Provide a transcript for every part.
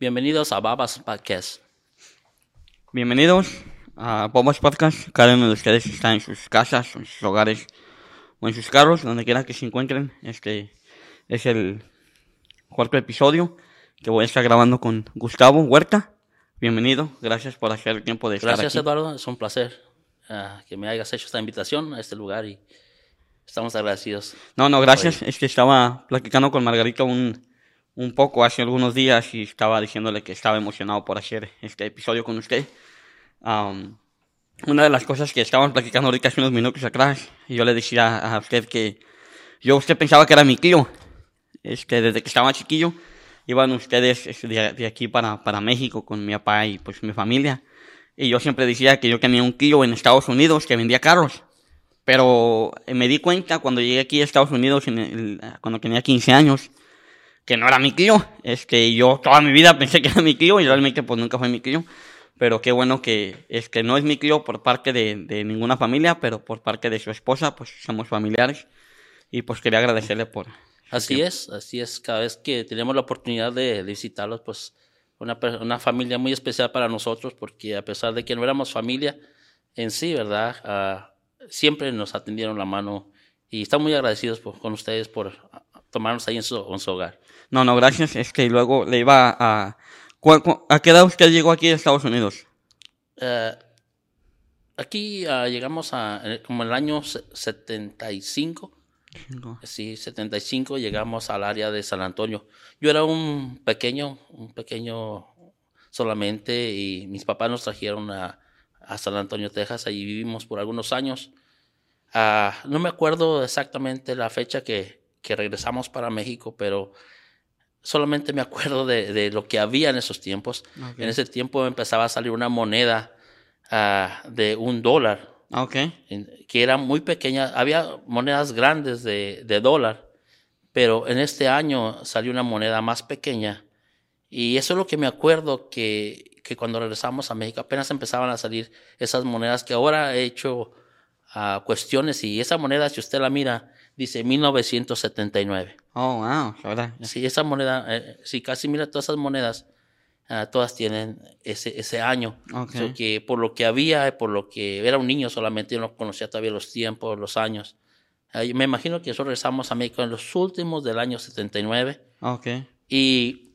Bienvenidos a Babas Podcast. Bienvenidos a Bobas Podcast. Cada uno de ustedes está en sus casas, en sus hogares o en sus carros, donde quiera que se encuentren. Este es el cuarto episodio que voy a estar grabando con Gustavo Huerta. Bienvenido, gracias por hacer el tiempo de estar Gracias, aquí. Eduardo. Es un placer ah, que me hayas hecho esta invitación a este lugar y estamos agradecidos. No, no, gracias. Es que estaba platicando con Margarita un, un poco hace algunos días y estaba diciéndole que estaba emocionado por hacer este episodio con usted. Una de las cosas que estábamos platicando ahorita hace unos minutos atrás, yo le decía a usted que yo usted pensaba que era mi tío. Este, desde que estaba chiquillo, iban ustedes de, de aquí para, para México con mi papá y pues mi familia. Y yo siempre decía que yo tenía un tío en Estados Unidos que vendía carros. Pero eh, me di cuenta cuando llegué aquí a Estados Unidos, en el- cuando tenía 15 años, que no era mi tío. Este, yo toda mi vida pensé que era mi tío y realmente pues nunca fue mi tío. Pero qué bueno que este, no es mi tío por parte de, de ninguna familia, pero por parte de su esposa, pues somos familiares. Y pues quería agradecerle por... Así es, así es. Cada vez que tenemos la oportunidad de, de visitarlos, pues una, una familia muy especial para nosotros, porque a pesar de que no éramos familia en sí, ¿verdad? Ah, siempre nos atendieron la mano y estamos muy agradecidos por- con ustedes por tomarnos ahí en su, en su hogar. No, no, gracias. Es que luego le iba a... ¿cu- cu- ¿A qué edad usted llegó aquí a Estados Unidos? Eh, aquí ah, llegamos a eh, como el año se- 75. Sí, 75 llegamos al área de San Antonio. Yo era un pequeño, un pequeño solamente y mis papás nos trajeron a, a San Antonio, Texas. Allí vivimos por algunos años. Ah, no me acuerdo exactamente la fecha que, que regresamos para México, pero solamente me acuerdo de, de lo que había en esos tiempos. En ese tiempo empezaba a salir una moneda ah, de un dólar que era muy pequeña. Había monedas grandes de, de dólar, pero en este año salió una moneda más pequeña. Y eso es lo que me acuerdo que, que cuando regresamos a México apenas empezaban a salir esas monedas que ahora he hecho ah, cuestiones y esa moneda, si usted la mira, dice 1979. Oh, wow. Ahora, Sí, esa moneda, eh, si casi mira todas esas monedas, ah, todas tienen ese, ese año. Ok. So que por lo que había, por lo que era un niño solamente, yo no conocía todavía los tiempos, los años. Yo me imagino que nosotros regresamos a México en los últimos del año 79 Ok. y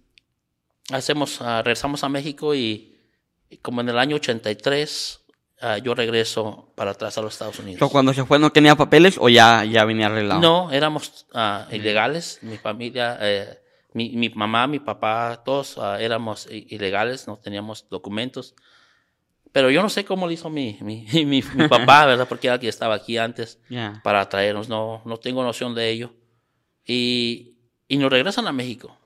hacemos, ah, regresamos a México y, y como en el año 83 ah, yo regreso para atrás a los Estados Unidos. So, cuando se fue no tenía papeles o ya, ya venía arreglado? No, éramos ah, ilegales. Mi familia, eh, mi, mi mamá, mi papá, todos ah, éramos ilegales, no teníamos documentos. Pero yo no sé cómo lo hizo mi, mi, mi, mi papá, ¿verdad? Porque era el que estaba aquí antes Ya. para traernos. No, no tengo noción de ello. Y, y nos regresan a México,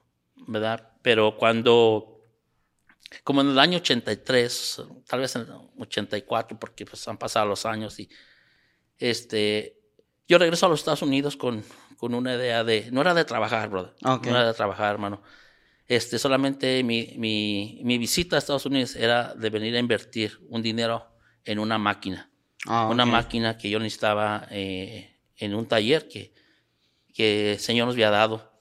¿verdad? Pero cuando, como en el año 83, tal vez en el 84, porque pues han pasado los años y este, yo regreso a los Estados Unidos con, con una idea de, no era de trabajar, brother, Ok. no era de trabajar, hermano. Este, solamente mi, mi, mi visita a Estados Unidos era de venir a invertir un dinero en una máquina Ah, una ok. máquina que yo necesitaba eh, en un taller que, que el Señor nos había dado.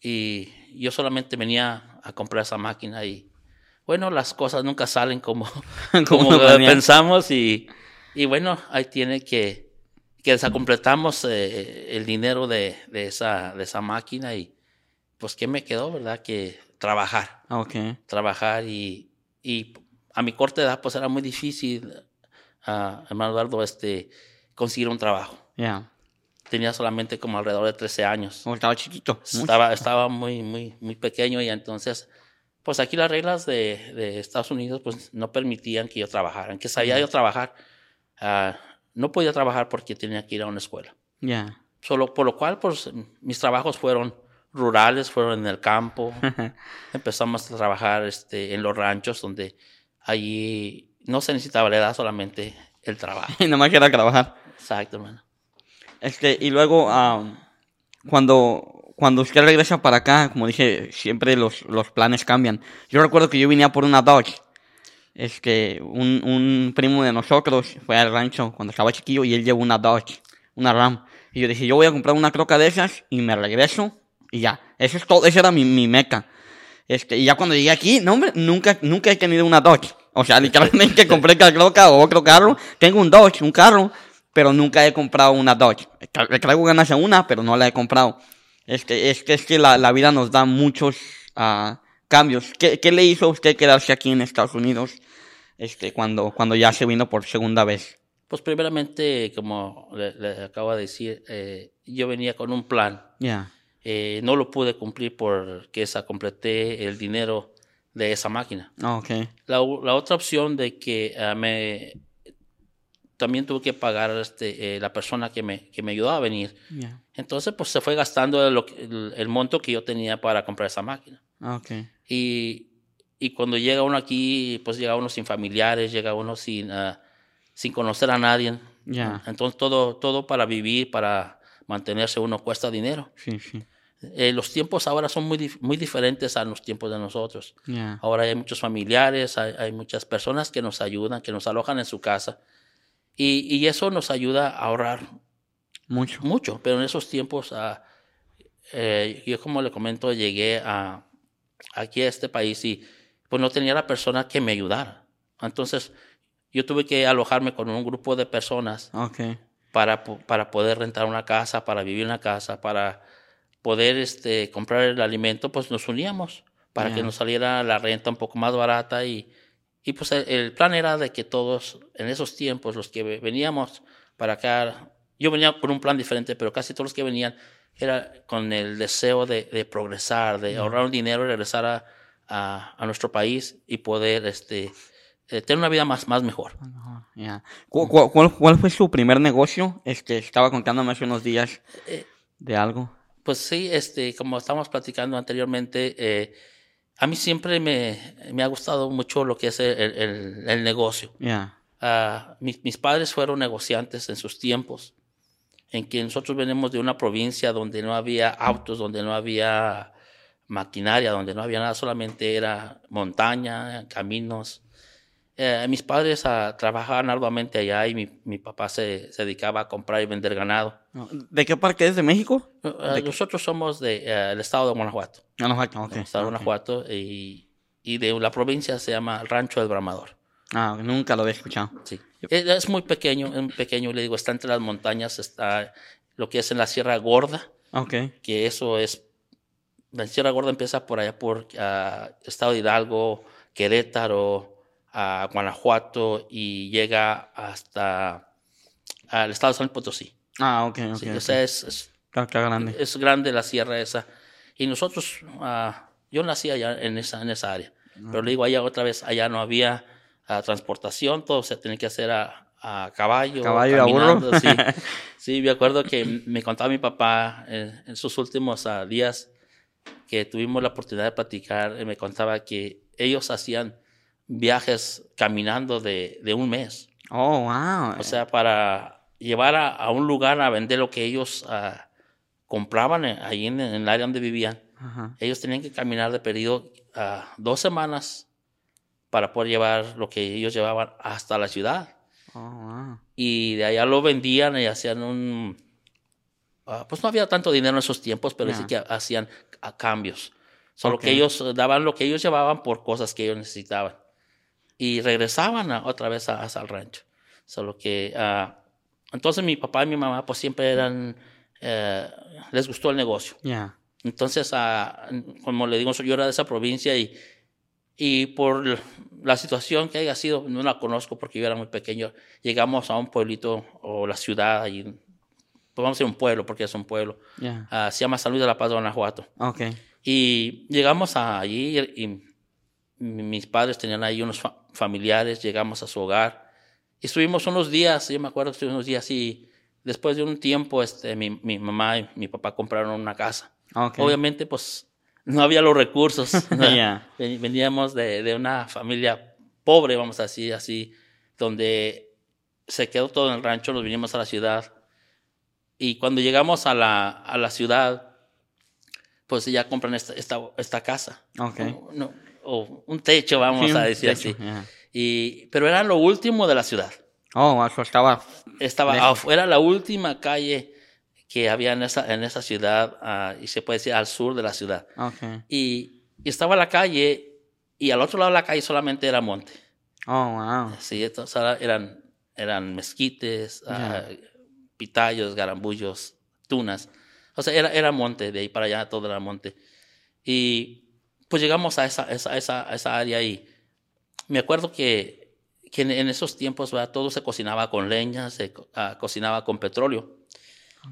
Y yo solamente venía a comprar esa máquina y bueno, las cosas nunca salen como, Como pensamos y, y bueno, ahí tiene que, que desacompletamos eh, el dinero de, de, esa, de esa máquina y pues ¿qué me quedó, verdad? Que trabajar Ah, Ok. trabajar y, y a mi corta edad pues era muy difícil, ah, hermano Eduardo, este, conseguir un trabajo. Ya. Tenía solamente como alrededor de 13 años. Como estaba chiquito. Estaba, estaba muy, muy, muy pequeño y entonces, pues aquí las reglas de, de Estados Unidos pues no permitían que yo trabajara. Aunque sabía yo trabajar, ah, no podía trabajar porque tenía que ir a una escuela. Ya. Solo, por lo cual, pues mis trabajos fueron rurales, fueron en el campo. Empezamos a trabajar este, en los ranchos, donde allí no se necesitaba la edad, solamente el trabajo. Y nomás era trabajar. Exacto, hermano. Este, y luego, am, cuando, cuando usted regresa para acá, como dije, siempre los, los planes cambian. Yo recuerdo que yo venía por una Dodge. Este, un, un primo de nosotros fue al rancho cuando estaba chiquillo y él llevó una Dodge, una Ram. Y yo dije, yo voy a comprar una croca de esas y me regreso y ya. Eso es todo, esa era mi, mi meca. Este, y ya cuando llegué aquí, no, hombre, nunca, nunca he tenido una Dodge. O sea, literalmente compré Carloca o otro carro. Tengo un Dodge, un carro, pero nunca he comprado una Dodge. Le traigo ganas a una, pero no la he comprado. Es que, es que la, la vida nos da muchos ah, cambios. ¿Qué, ¿Qué, le hizo a usted quedarse aquí en Estados Unidos este, cuando, cuando ya se vino por segunda vez? Pues primeramente, como le, le acabo de decir, eh, yo venía con un plan. Ya. Eh, no lo pude cumplir porque esa completé el dinero de esa máquina. Oh, okay. La, la, otra opción de que uh, me también tuve que pagar este, eh, la persona que me, que me ayudó a venir. Yeah. Entonces, pues se fue gastando lo, el, el, monto que yo tenía para comprar esa máquina. Okay. Y, y cuando llega uno aquí, pues llega uno sin familiares, llega uno sin, uh, sin conocer a nadie. Yeah. Entonces, todo, todo para vivir, para mantenerse uno cuesta dinero. Sí, sí. Eh, los tiempos ahora son muy, muy diferentes a los tiempos de nosotros. Yeah. Ahora hay muchos familiares, hay, hay, muchas personas que nos ayudan, que nos alojan en su casa. Y, y eso nos ayuda a ahorrar mucho. Mucho, pero en esos tiempos, uh, eh, yo como le comento, llegué a, aquí a este país y pues no tenía la persona que me ayudara. Entonces yo tuve que alojarme con un grupo de personas okay. para, para poder rentar una casa, para vivir en una casa, para poder este, comprar el alimento, pues nos uníamos para Yeah. que nos saliera la renta un poco más barata y, y pues el, el plan era de que todos en esos tiempos, los que ve- veníamos para acá, yo venía por un plan diferente, pero casi todos los que venían era con el deseo de, de progresar, de ahorrar un dinero y regresar a, a, a nuestro país y poder este, eh, tener una vida más, más mejor. Ya. ¿Cu- cu- ¿Cuál, cuál fue su primer negocio? Este, estaba contándome hace unos días Eh, de algo. Pues sí, este, como estábamos platicando anteriormente, eh, a mí siempre me, me ha gustado mucho lo que es el, el- el negocio. Ah, mis, mis padres fueron negociantes en sus tiempos, en que nosotros venimos de una provincia donde no había autos, donde no había maquinaria, donde no había nada, solamente era montaña, caminos. Eh, mis padres ah, trabajaban arduamente allá y mi, mi papá se, se dedicaba a comprar y vender ganado. ¿De qué parte es de México? Ah, ¿De qué? nosotros somos del de, eh, el estado de Guanajuato. Guanajuato, ok. del estado de. Guanajuato y, y de la provincia se llama Rancho del Bramador. Ah, nunca lo había escuchado. Sí. Es, es muy pequeño, es muy pequeño, le digo, está entre las montañas, está lo que es en la Sierra Gorda, Ok. que eso es, la Sierra Gorda empieza por allá por ah, Estado de Hidalgo, Querétaro, a Guanajuato y llega hasta al estado de San Potosí. Ah, ok, ok. Sí, ok. O sea, es, es, grande. es grande la sierra esa. Y nosotros, ah, yo nací allá en esa, en esa área. Pero le digo, allá otra vez, allá no había ah, transportación, todo se tenía que hacer a, a caballo. Caballo y a burro. caminando, Sí. sí, me acuerdo que me contaba mi papá en, en sus últimos ah, días que tuvimos la oportunidad de platicar, él me contaba que ellos hacían viajes caminando de, de un mes. Oh, wow. O sea, para llevar a, a un lugar a vender lo que ellos ah, compraban en- ahí en, en el área donde vivían, ellos tenían que caminar de periodo a dos semanas para poder llevar lo que ellos llevaban hasta la ciudad. Oh, wow. Y de allá lo vendían y hacían un... ah, pues no había tanto dinero en esos tiempos, pero sí que hacían ah, cambios. Solo que ellos eh, daban lo que ellos llevaban por cosas que ellos necesitaban. Y regresaban a- otra vez a- hasta el rancho. Solo que... ah, entonces mi papá y mi mamá pues siempre eran... eh, les gustó el negocio. Ya. Entonces, ah, como le digo, yo era de esa provincia y, y por la situación que haya sido, no la conozco porque yo era muy pequeño, llegamos a un pueblito o la ciudad, y, pues vamos a decir un pueblo porque es un pueblo, Ya. ah, se llama San Luis de la Paz de Guanajuato. Ok. Y llegamos allí y mis padres tenían ahí unos fa- familiares, llegamos a su hogar y estuvimos unos días, yo me acuerdo que estuvimos unos días y después de un tiempo este, mi, mi mamá y mi papá compraron una casa. Ok. Obviamente, pues no había los recursos. Veníamos de, de una familia pobre, vamos a decir así, donde se quedó todo en el rancho, nos vinimos a la ciudad. Y cuando llegamos a la, a la ciudad, pues ya compran esta, esta, esta casa. No, o un techo, vamos Sí, a decir techo, así. ya. Y, pero era lo último de la ciudad. Oh, eso estaba. Estaba afuera, la última calle que había en esa, en esa ciudad, ah, y se puede decir al sur de la ciudad. Ok. Y, y estaba la calle y al otro lado de la calle solamente era monte. Oh, wow. Sí, entonces eran, eran mezquites, ah, pitayos, garambullos, tunas. O sea, era, era monte, de ahí para allá todo era monte. Y pues llegamos a esa, esa, esa, esa área y me acuerdo que, que en, en esos tiempos ¿verdad? todo se cocinaba con leña, se co- ah, cocinaba con petróleo.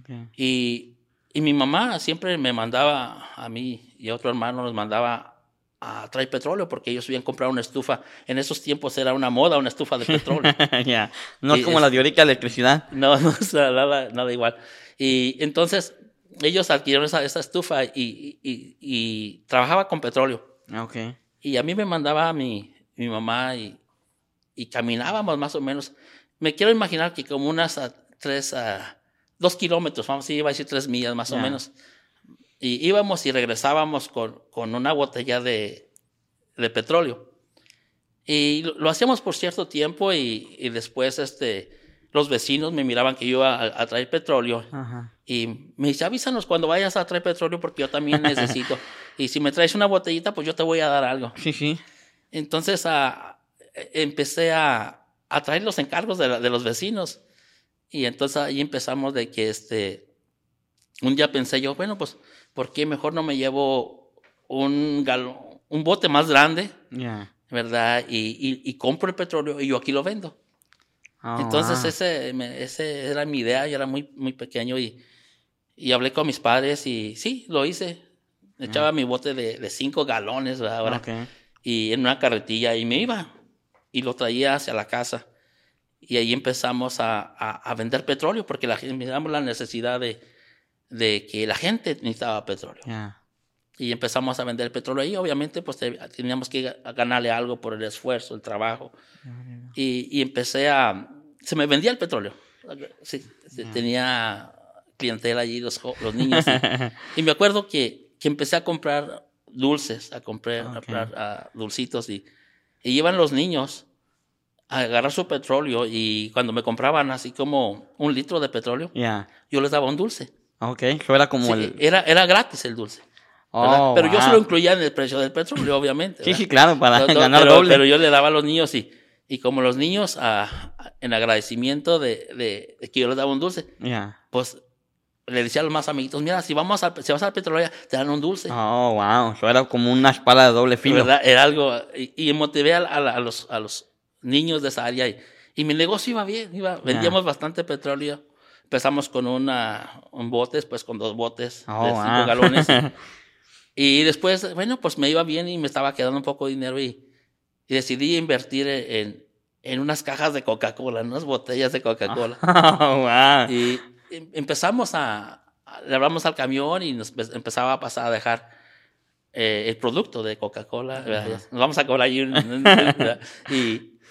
Okay. Y, y mi mamá siempre me mandaba a mí y a otro hermano nos mandaba a traer petróleo porque ellos habían comprado una estufa. En esos tiempos era una moda una estufa de petróleo. Ya. No es como es- la de ahorita electricidad. No, no, nada, nada igual. Y entonces ellos adquirieron esa, esa estufa y, y- y- y trabajaba con petróleo. Ok. Y a mí me mandaba mi, mi mamá y, caminábamos más o menos. Me quiero imaginar que como unas a, tres a dos kilómetros, vamos, iba a decir tres millas más o Ya. menos. Y íbamos y regresábamos con, con una botella de, de petróleo. Y lo, lo hacíamos por cierto tiempo y después este, los vecinos me miraban que yo iba a, a traer petróleo Ajá. y me dice, avísanos cuando vayas a traer petróleo porque yo también necesito. y si me traes una botellita, pues yo te voy a dar algo. Sí, sí. Entonces ah, empecé a, a traer los encargos de, la- de los vecinos. Y entonces ahí empezamos de que este, un día pensé yo, bueno, pues, ¿por qué mejor no me llevo un, galo- un bote más grande, verdad? Y, y, y compro el petróleo y yo aquí lo vendo. Oh, Entonces wow. ese, me- ese era mi idea, yo era muy, muy pequeño y, y hablé con mis padres y sí, lo hice. Echaba mi bote de, de cinco galones ¿verdad? ahora Ok. y en una carretilla y me iba y lo traía hacia la casa. Y ahí empezamos a, a, a vender petróleo porque la gente, miramos la necesidad de, de que la gente necesitaba petróleo. Ya. Y empezamos a vender petróleo ahí. Obviamente, pues te- teníamos que ga- ganarle algo por el esfuerzo, el trabajo. Y, y empecé a... Se me vendía el petróleo. Sí, sí, tenía clientela allí, los, los niños. Y, y me acuerdo que, que empecé a comprar dulces, a comprar, a Ok. comprar dulcitos. Y, y iban los niños a agarrar su petróleo. Y cuando me compraban así como un litro de petróleo, Ya. yo les daba un dulce. Ok. Era como Sí, el. era, era gratis el dulce. Oh, pero yo se wow. lo incluía en el precio del petróleo, obviamente. ¿verdad? sí, claro, para no, ganar pero, doble. pero yo le daba a los niños y, y como los niños, ah, en agradecimiento de, de- de que yo les daba un dulce, Ya. pues le decía a los más amiguitos, mira, si, vamos al, si vas al petróleo, te dan un dulce. Oh, wow. Eso era como una espada de doble filo. ¿verdad? Era algo, y, y motivé a, a- a los, a los niños de esa área y, y mi negocio iba bien, iba, vendíamos bastante petróleo. Empezamos con una, un bote, después con dos botes Oh, de cinco wow. galones. Y después, bueno, pues me iba bien y me estaba quedando un poco de dinero y, y decidí invertir en, en unas cajas de Coca-Cola, en unas botellas de Coca-Cola. Oh, wow. Y em- empezamos a, le hablamos al camión y nos empe- empezaba a pasar a dejar eh, el producto de Coca-Cola. Nos vamos a cobrar ahí y,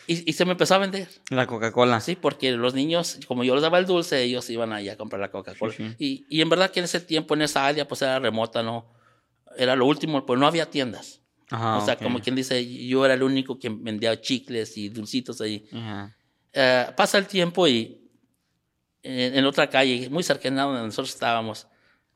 y, y se me empezó a vender. La Coca-Cola. Sí, porque los niños, como yo les daba el dulce, ellos iban allá a comprar la Coca-Cola. Y, y en verdad que en ese tiempo, en esa área, pues era remota, ¿no? Era lo último, pues no había tiendas. Ajá, o sea, ok. como quien dice, yo era el único que vendía chicles y dulcitos ahí. Ya. Eh, pasa el tiempo y en, en otra calle, muy cercana a donde nosotros estábamos,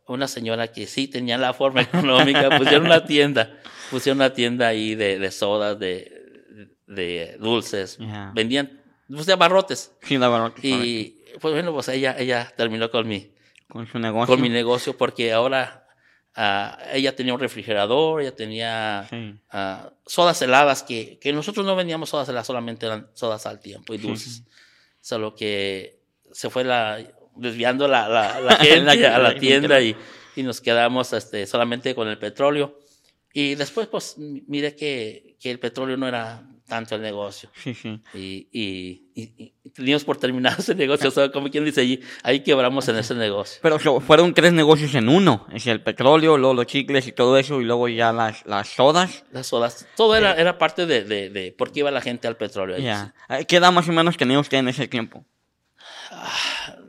una señora que sí tenía la forma económica, pusieron una tienda, pusieron una tienda ahí de, de sodas, de, de dulces, Ya. vendían, pues de abarrotes. Sí, que correcto. Y pues bueno, pues ella, ella terminó con mi, Con su negocio. con mi negocio porque ahora ah, ella tenía un refrigerador, ella tenía Sí. ah, sodas heladas que, que nosotros no vendíamos sodas heladas, solamente eran sodas al tiempo y Sí, dulces. sí. Solo que se fue la, desviando la, la, la gente a la tienda y, y nos quedamos este, solamente con el petróleo. Y después, pues, mire que, que el petróleo no era tanto el negocio. Sí. Y, y, y- y teníamos por terminar ese negocio, o sea, como quien dice allí, ahí quebramos en ese negocio. Pero so- fueron tres negocios en uno. Es el petróleo, luego los chicles y todo eso, y luego ya las, las sodas. Las sodas, todo era, era parte de, de, de por qué iba la gente al petróleo. Ya. ¿Qué edad más o menos tenía usted en ese tiempo?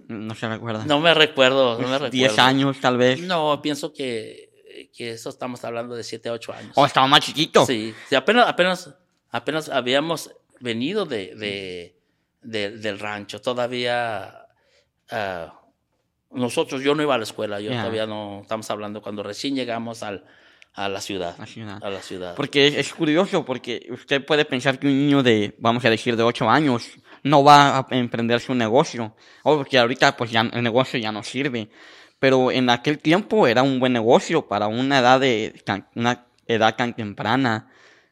No se recuerda. No me recuerdo, no me recuerdo. 10 años, tal vez. No, pienso que, que eso estamos hablando de 7 a 8 años. O estaba más chiquito. Sí, sí, apenas, apenas, apenas habíamos venido de, de, de- del rancho. Todavía ah, nosotros, yo no iba a la escuela, yo todavía no, estamos hablando cuando recién llegamos al, a la ciudad. La ciudad. A la ciudad. Porque es, es curioso, porque usted puede pensar que un niño de, vamos a decir, de 8 años no va a emprender su negocio. O porque ahorita pues ya el negocio ya no sirve. Pero en aquel tiempo era un buen negocio para una edad de una edad tan temprana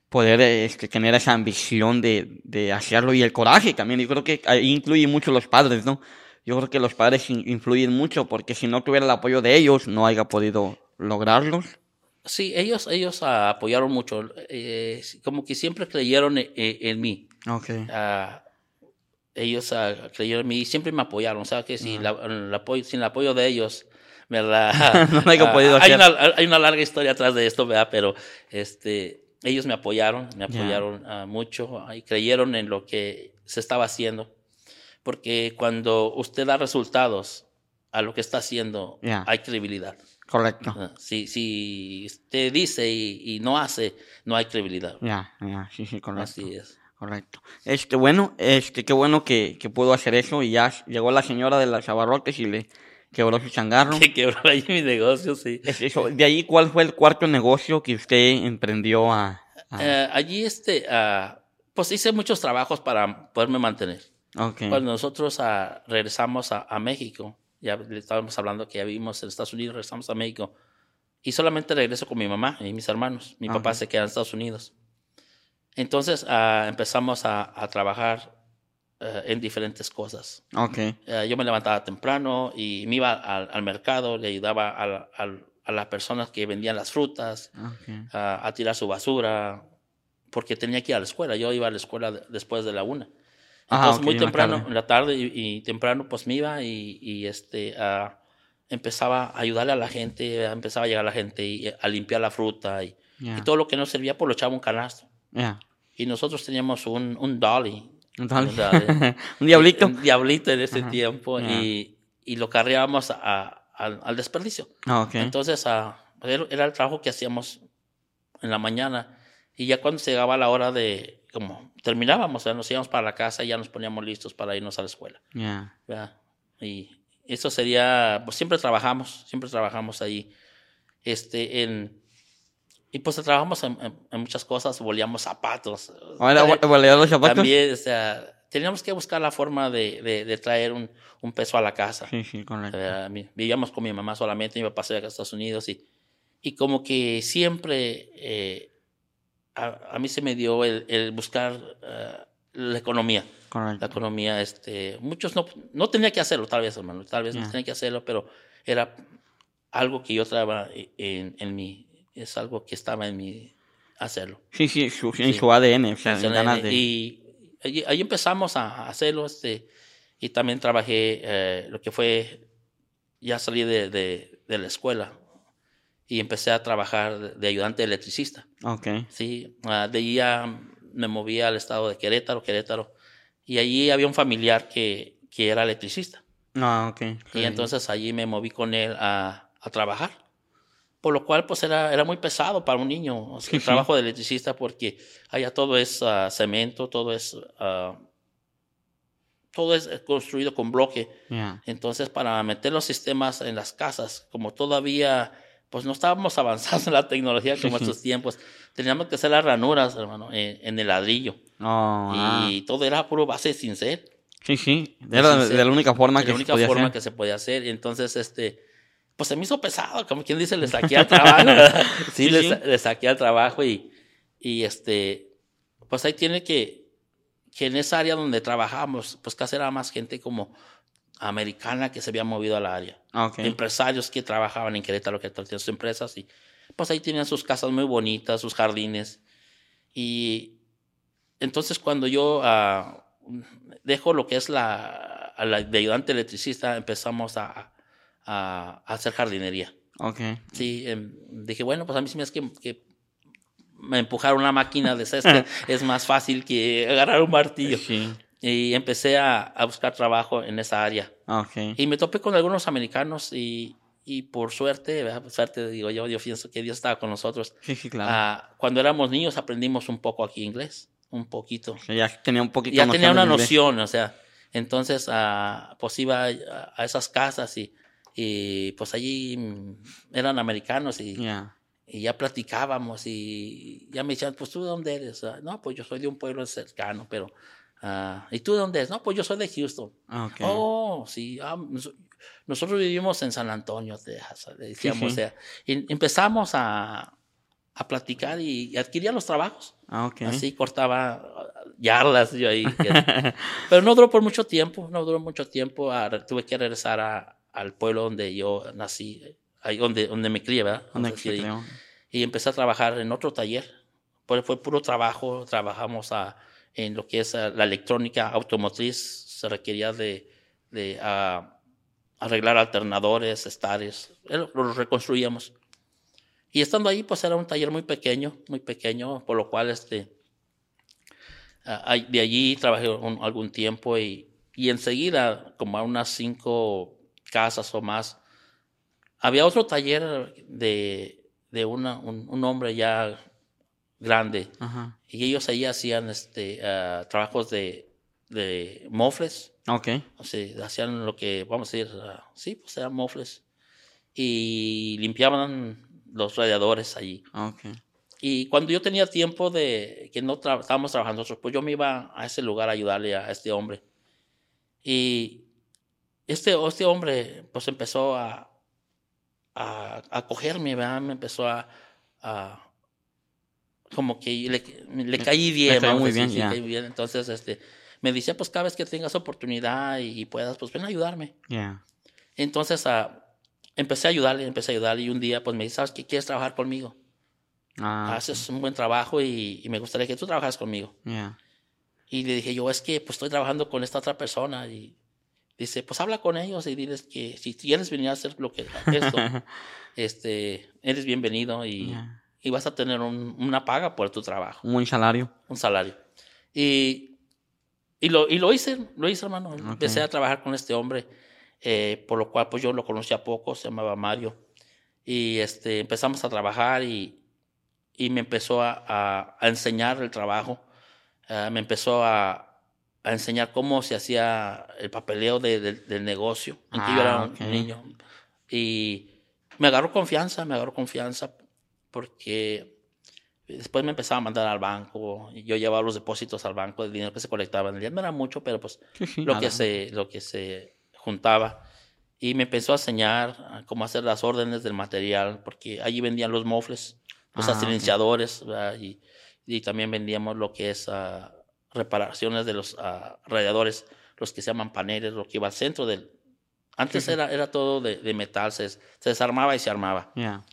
poder este, tener esa ambición de, de hacerlo y el coraje también. Yo creo que ahí incluye mucho los padres, ¿no? Yo creo que los padres in- influyen mucho porque si no tuviera el apoyo de ellos no haya podido lograrlos. Sí, ellos, ellos apoyaron mucho. eh, como que siempre creyeron en, en mí. Ok. Ah, ellos ah, creyeron en mí y siempre me apoyaron. O sea que si la- el apoyo, sin el apoyo de ellos, ¿verdad? No haya Ah, podido hay, hacer. una, hay una larga historia atrás de esto, ¿verdad? Pero este, ellos me apoyaron, me Ya. apoyaron ah, mucho y creyeron en lo que se estaba haciendo. Porque cuando usted da resultados a lo que está haciendo, hay credibilidad. Correcto. Ah, Si, si usted dice y, y no hace, no hay credibilidad. Ya, ya, sí, sí, correcto. Así es. Correcto. Este, bueno, este, qué bueno que, que pudo hacer eso y ya llegó la señora de las abarrotes y le quebró su changarro. Que quebró ahí mi negocio, sí. Es eso. De ahí, ¿cuál fue el cuarto negocio que usted emprendió a...? a- Eh, allí, este, pues hice muchos trabajos para poderme mantener. ok. Cuando nosotros ah, regresamos a, a México, ya le estábamos hablando que ya vivimos en Estados Unidos, regresamos a México, y solamente regreso con mi mamá y mis hermanos. Mi papá Ajá. se queda en Estados Unidos. Entonces ah, empezamos a, a trabajar eh, en diferentes cosas. Ok. Eh, yo me levantaba temprano y me iba al, al mercado, le ayudaba a, la- al- a las personas que vendían las frutas, ok. a, a tirar su basura, porque tenía que ir a la escuela. Yo iba a la escuela de- después de la una. Ah, Entonces, ok, muy temprano, en la tarde y, y temprano, pues me iba y, y, este, empezaba a ayudarle a la gente, empezaba a llegar la gente y, a limpiar la fruta y, Ya. y todo lo que no servía, pues lo echaba un canasto. Ya. Y nosotros teníamos un, un dolly. Entonces, Un diablito. Un diablito en ese Ajá, tiempo ya. y, y lo cargábamos a- al, al desperdicio. Ah, ok. Entonces, ah, era el trabajo que hacíamos en la mañana. Y ya cuando se llegaba la hora de, como terminábamos, sea, nos íbamos para la casa y ya nos poníamos listos para irnos a la escuela. ¿verdad? Y eso sería, pues siempre trabajamos, siempre trabajamos ahí. Este, en, y pues trabajamos en, en- en muchas cosas, volíamos zapatos. Ahora, También- ¿volea los zapatos? También, o sea, teníamos que buscar la forma de, de, de traer un, un peso a la casa. Sí, sí, correcto. Eh, mi- vivíamos con mi mamá solamente, mi papá se iba a Estados Unidos y, y como que siempre eh, a, a mí se me dio el, el buscar eh, la economía. La Correcto. economía, este, muchos no, no tenía que hacerlo, tal vez, hermano, tal vez no Ya. tenía que hacerlo, pero era algo que yo traía en, en mí, es algo que estaba en mí hacerlo. Sí, sí, su, en Sí. su ADN, o sea, Entonces, ganas de... Y ahí, ahí empezamos a hacerlo, este, y también trabajé eh, lo que fue, ya salí de, de, de la escuela y empecé a trabajar de, ayudante electricista, Ok. ¿sí? Ah, de ahí ya me moví al estado de Querétaro, Querétaro, y allí había un familiar que, que era electricista, Ah, ok. y entonces allí me moví con él a, a trabajar. Por lo cual, pues era, era muy pesado para un niño o sea, Sí, el trabajo de electricista, porque allá todo es ah, cemento, todo es, ah, todo es construido con bloque. Entonces, para meter los sistemas en las casas, como todavía, pues no estábamos avanzados en la tecnología como estos tiempos, teníamos que hacer las ranuras, hermano, en, en el ladrillo. Oh, ah. Y todo era puro base sin ser. Sí, sí. Era de, la única forma de que la se única podía forma hacer. que se podía hacer. Entonces, este, pues se me hizo pesado, como quien dice, le saqué al trabajo. sí, Sí, le, sí. sa- le saqué al trabajo y, y este, pues ahí tiene que, que en esa área donde trabajamos, pues casi era más gente como americana que se había movido al área. Empresarios que trabajaban en Querétaro, que tenían sus empresas y pues ahí tenían sus casas muy bonitas, sus jardines. Y entonces cuando yo ah, dejo lo que es la, la de ayudante electricista, empezamos a, a- a hacer jardinería. Ok. Sí, em, dije, bueno, pues a mí sí me es que, que me empujar una máquina de césped es más fácil que agarrar un martillo. Sí. Y empecé a, a buscar trabajo en esa área. Ah, Ok. Y me topé con algunos americanos y, y por suerte. Por suerte digo yo, yo pienso que Dios estaba con nosotros. Sí, sí, claro. Ah, cuando éramos niños aprendimos un poco aquí inglés, un poquito. Ya tenía un poquito Ya tenía una noción, o sea, entonces ah, pues iba a, a esas casas y, y pues allí mm, eran americanos y, Ya. y ya platicábamos y ya me decían, pues tú de dónde eres? Ah, no, pues yo soy de un pueblo cercano, pero... ah, ¿Y tú de dónde eres? No, pues yo soy de Houston. Ah, ok. Oh, sí. ah, nos- nosotros vivimos en San Antonio, Texas. Decíamos, sí. o sea, y empezamos a, a platicar y, y adquiría los trabajos. Ah, ok. Así cortaba yardas yo ahí. Pero no duró por mucho tiempo, no duró mucho tiempo. ah, tuve que regresar a- al pueblo donde yo nací, ahí donde, donde me crié, ¿verdad? ¿Dónde Entonces, se y- y empecé a trabajar en otro taller. Pues fue puro trabajo, trabajamos a- en lo que es ah, la electrónica automotriz, se requería de, de, ah, arreglar alternadores, estares, eh, lo, lo reconstruíamos. Y estando ahí, pues era un taller muy pequeño, muy pequeño, por lo cual este, de allí trabajé un- algún tiempo y, y enseguida, como a unas cinco casas o más, había otro taller de, de una, un, un hombre ya grande Ajá. y ellos ahí hacían este, ah, trabajos de, de mofles, Ok. o sea, hacían lo que, vamos a decir, ah, sí, pues eran mofles y limpiaban los radiadores allí. Ok. Y cuando yo tenía tiempo de que no tra- estábamos trabajando nosotros, pues yo me iba a ese lugar a ayudarle a este hombre. Y este, este hombre pues empezó a, a, a cogerme, ¿verdad? Me empezó a, a- como que le, le caí bien, a muy bien, sí, ya. caí bien. Entonces, este, me decía, pues cada vez que tengas oportunidad y, puedas, pues ven a ayudarme. Yeah. Entonces, ah, empecé a ayudarle, empecé a ayudarle y un día pues me dice, ¿sabes qué? ¿Quieres trabajar conmigo? Ah, haces un buen trabajo y, y me gustaría que tú trabajas conmigo. yeah. Y le dije yo, es que pues estoy trabajando con esta otra persona y dice, pues habla con ellos y diles que si quieres venir a hacer lo que esto, este, eres bienvenido y, Yeah. y vas a tener un- una paga por tu trabajo, Un buen salario. un salario. Y, y, lo, y lo hice, lo hice hermano. Empecé a trabajar con este hombre, eh, por lo cual pues yo lo conocía poco, se llamaba Mario. Y este, empezamos a trabajar y, y me empezó a, a- a enseñar el trabajo. Ah, me empezó a, a enseñar cómo se hacía el papeleo de- de- del negocio. en que yo era Ah, un ok. niño. Y me agarró confianza, me agarró confianza porque después me empezaba a mandar al banco. y Yo llevaba los depósitos al banco, el dinero que se colectaba en el día. No era mucho, pero pues Sí, lo nada. que se lo que se juntaba y me empezó a enseñar cómo hacer las órdenes del material porque allí vendían los mofles los Ah, silenciadores ¿verdad? y, y también vendíamos lo que es ah, reparaciones de los ah, radiadores los que se llaman paneles lo que iba al centro del antes era era todo de, de metal se, se desarmaba y se armaba Yeah.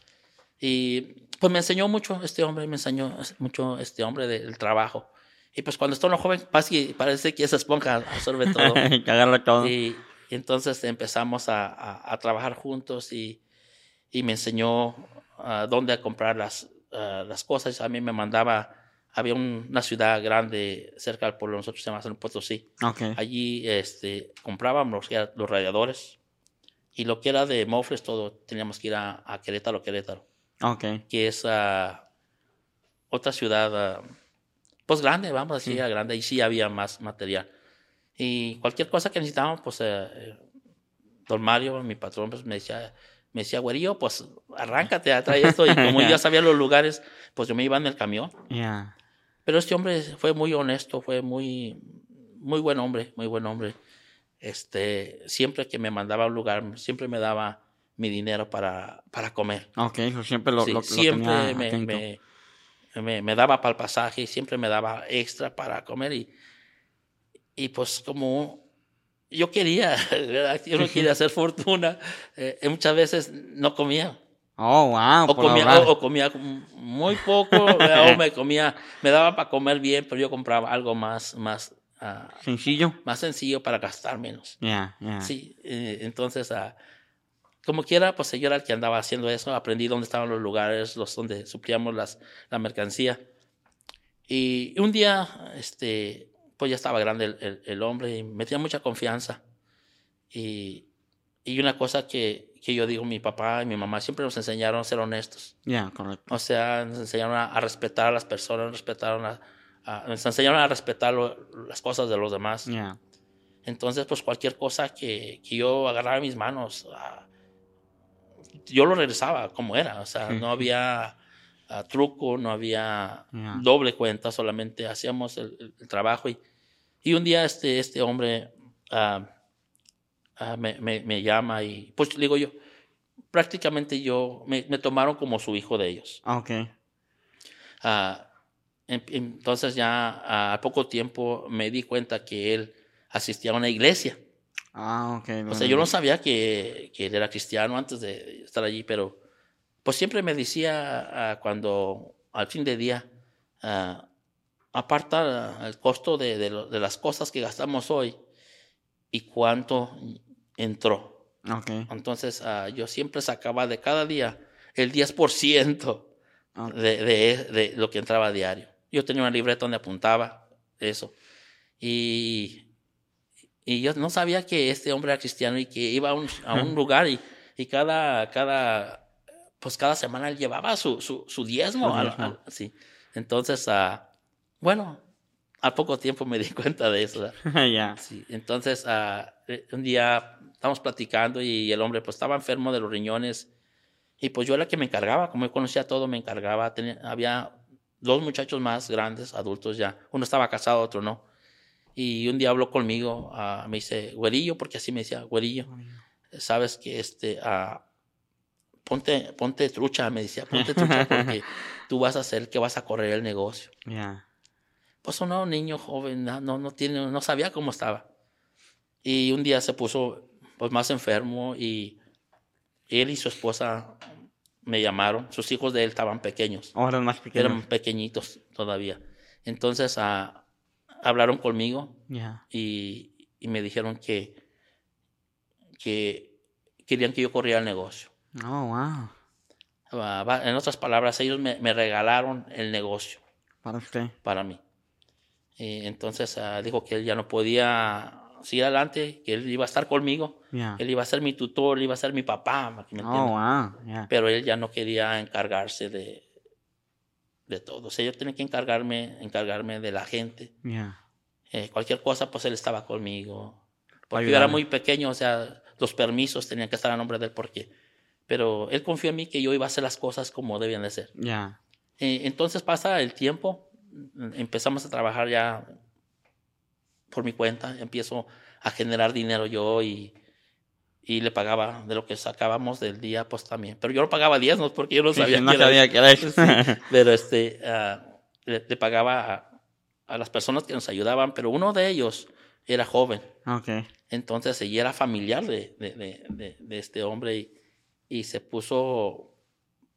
y pues me enseñó mucho este hombre, me enseñó mucho este hombre del trabajo. Y pues cuando está uno joven, parece que, parece que esa esponja absorbe todo. que agarra todo. y, y entonces empezamos a, a- a trabajar juntos y, y me enseñó a dónde comprar las, ah, las cosas. A mí me mandaba, había un- una ciudad grande cerca del pueblo, nosotros se llama San Potosí. Ok. Allí este, comprábamos ya los radiadores y lo que era de mofles, todo teníamos que ir a, a Querétaro, Querétaro Ok. que es ah, otra ciudad, ah, pues grande, vamos a decir, Sí. grande, y sí había más material. Y cualquier cosa que necesitábamos, pues, eh, don Mario, mi patrón, pues me decía, me decía, güerillo, pues, arráncate, a traer esto. Y como yo ya sabía los lugares, pues yo me iba en el camión. Yeah. Pero este hombre fue muy honesto, fue muy, muy buen hombre, muy buen hombre. Este, siempre que me mandaba a un lugar, siempre me daba mi dinero para, para comer. Ok, eso siempre lo, Sí, lo, lo siempre tenía me, me, me- me daba para el pasaje y siempre me daba extra para comer y, y pues como yo quería, ¿verdad? yo no quería hacer fortuna, eh, muchas veces no comía. Oh, wow. O comía, o, o comía muy poco, o me comía, me daba para comer bien, pero yo compraba algo más, más, ah, Sencillo. más sencillo para gastar menos. Yeah, yeah. Sí, eh, entonces, ah, como quiera, pues yo era el que andaba haciendo eso, aprendí dónde estaban los lugares, los donde suplíamos las, la mercancía. Y un día, este, pues ya estaba grande el, el- el hombre y me tenía mucha confianza. Y, y una cosa que, que yo digo, mi papá y mi mamá siempre nos enseñaron a ser honestos. Yeah, correcto. O sea, nos enseñaron a, a respetar a las personas, respetaron a, a- nos enseñaron a respetar lo- las cosas de los demás. Yeah. Entonces, pues cualquier cosa que, que yo agarrara en mis manos, ah, yo lo regresaba como era. O sea, Sí. no había ah, truco, no había Ya. doble cuenta, solamente hacíamos el, el- el trabajo. Y, y un día este, este hombre ah, ah, me, me- me llama y pues digo yo, prácticamente yo, me, me tomaron como su hijo de ellos. Ah, Ok. Ah, en- entonces ya al poco tiempo me di cuenta que él asistía a una iglesia. Ah, ok. O sea, yo no sabía que, que él era cristiano antes de estar allí, pero pues siempre me decía ah, cuando al fin de día aparta el costo de, de de las cosas que gastamos hoy y cuánto entró. Ok. Entonces ah, yo siempre sacaba de cada día el 10% Ok. de, de, de lo que entraba a diario. Yo tenía una libreta donde apuntaba eso. Y, y yo no sabía que este hombre era cristiano y que iba a un, a un lugar y, y cada, cada, pues cada semana él llevaba su, su, su diezmo. Al- al- sí. Entonces, ah, bueno, al poco tiempo me di cuenta de eso. ya. Sí, entonces ah, eh, un día estábamos platicando y el hombre pues estaba enfermo de los riñones y pues yo era el que me encargaba, como yo conocía todo, me encargaba. Tenía- había dos muchachos más grandes, adultos ya. Uno estaba casado, otro no. Y un día habló conmigo, ah, me dice, güerillo, porque así me decía, güerillo, sabes que este, ah, ponte, ponte trucha, me decía, ponte trucha porque tú vas a ser el que vas a correr el negocio. Ya. Pues no, niño joven, no, no, no tiene, no sabía cómo estaba. Y un día se puso pues más enfermo y él y su esposa me llamaron. Sus hijos de él estaban pequeños, Ahora más pequeño. eran pequeñitos todavía. Entonces ah, hablaron conmigo y, y me dijeron que, que querían que yo corriera el negocio. Oh, wow. Ah, En otras palabras, ellos me, me regalaron el negocio. Para usted. para mí. Y entonces ah, dijo que él ya no podía seguir adelante, que él iba a estar conmigo, Ya. él iba a ser mi tutor, él iba a ser mi papá, ¿me? Oh, wow. Ya. pero él ya no quería encargarse de, de todo. O sea, yo tenía que encargarme, encargarme de la gente. Ya. Eh, cualquier cosa, pues él estaba conmigo. Porque yo era muy pequeño, o sea, los permisos tenían que estar a nombre de él porque... Pero él confió en mí que yo iba a hacer las cosas como debían de ser. Eh, entonces pasa el tiempo, empezamos a trabajar ya por mi cuenta, empiezo a generar dinero yo y, y le pagaba de lo que sacábamos del día, pues también. Pero yo no pagaba diezmos porque yo no sabía sí, qué no sabía qué era eso. Sí, pero este, ah, le, le pagaba a, a las personas que nos ayudaban, pero uno de ellos era joven. Entonces ella era familiar de, de, de- de- de este hombre y, y se puso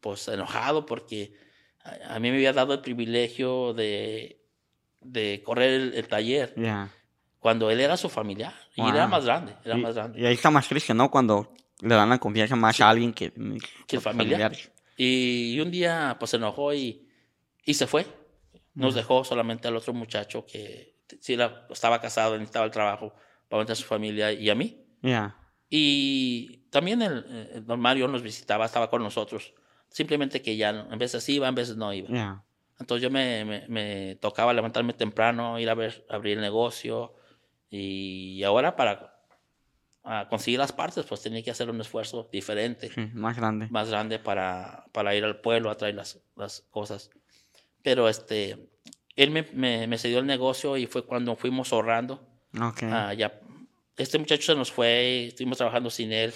pues enojado porque a, a mí me había dado el privilegio de, de correr el, el taller Ya. cuando él era su familiar y él Wow. era más grande, era Y, más grande y ahí está más triste, ¿no? Cuando le dan la confianza más a alguien que, que el familiar. Y, y un día pues se enojó y, y se fue. Nos dejó solamente al otro muchacho que sí estaba casado, necesitaba el trabajo para mantener a su familia y a mí. Ya. Y también el, el don Mario nos visitaba, estaba con nosotros. Simplemente que ya en veces iba, en veces no iba. Ya. Entonces yo me, me- me tocaba levantarme temprano, ir a ver, abrir el negocio. Y ahora para conseguir las partes, pues tenía que hacer un esfuerzo diferente, Sí, más grande. más grande para, para ir al pueblo a traer las, las cosas. Pero este, él me, me, me cedió el negocio y fue cuando fuimos ahorrando. Ok. Ah, ya, este muchacho se nos fue, estuvimos trabajando sin él.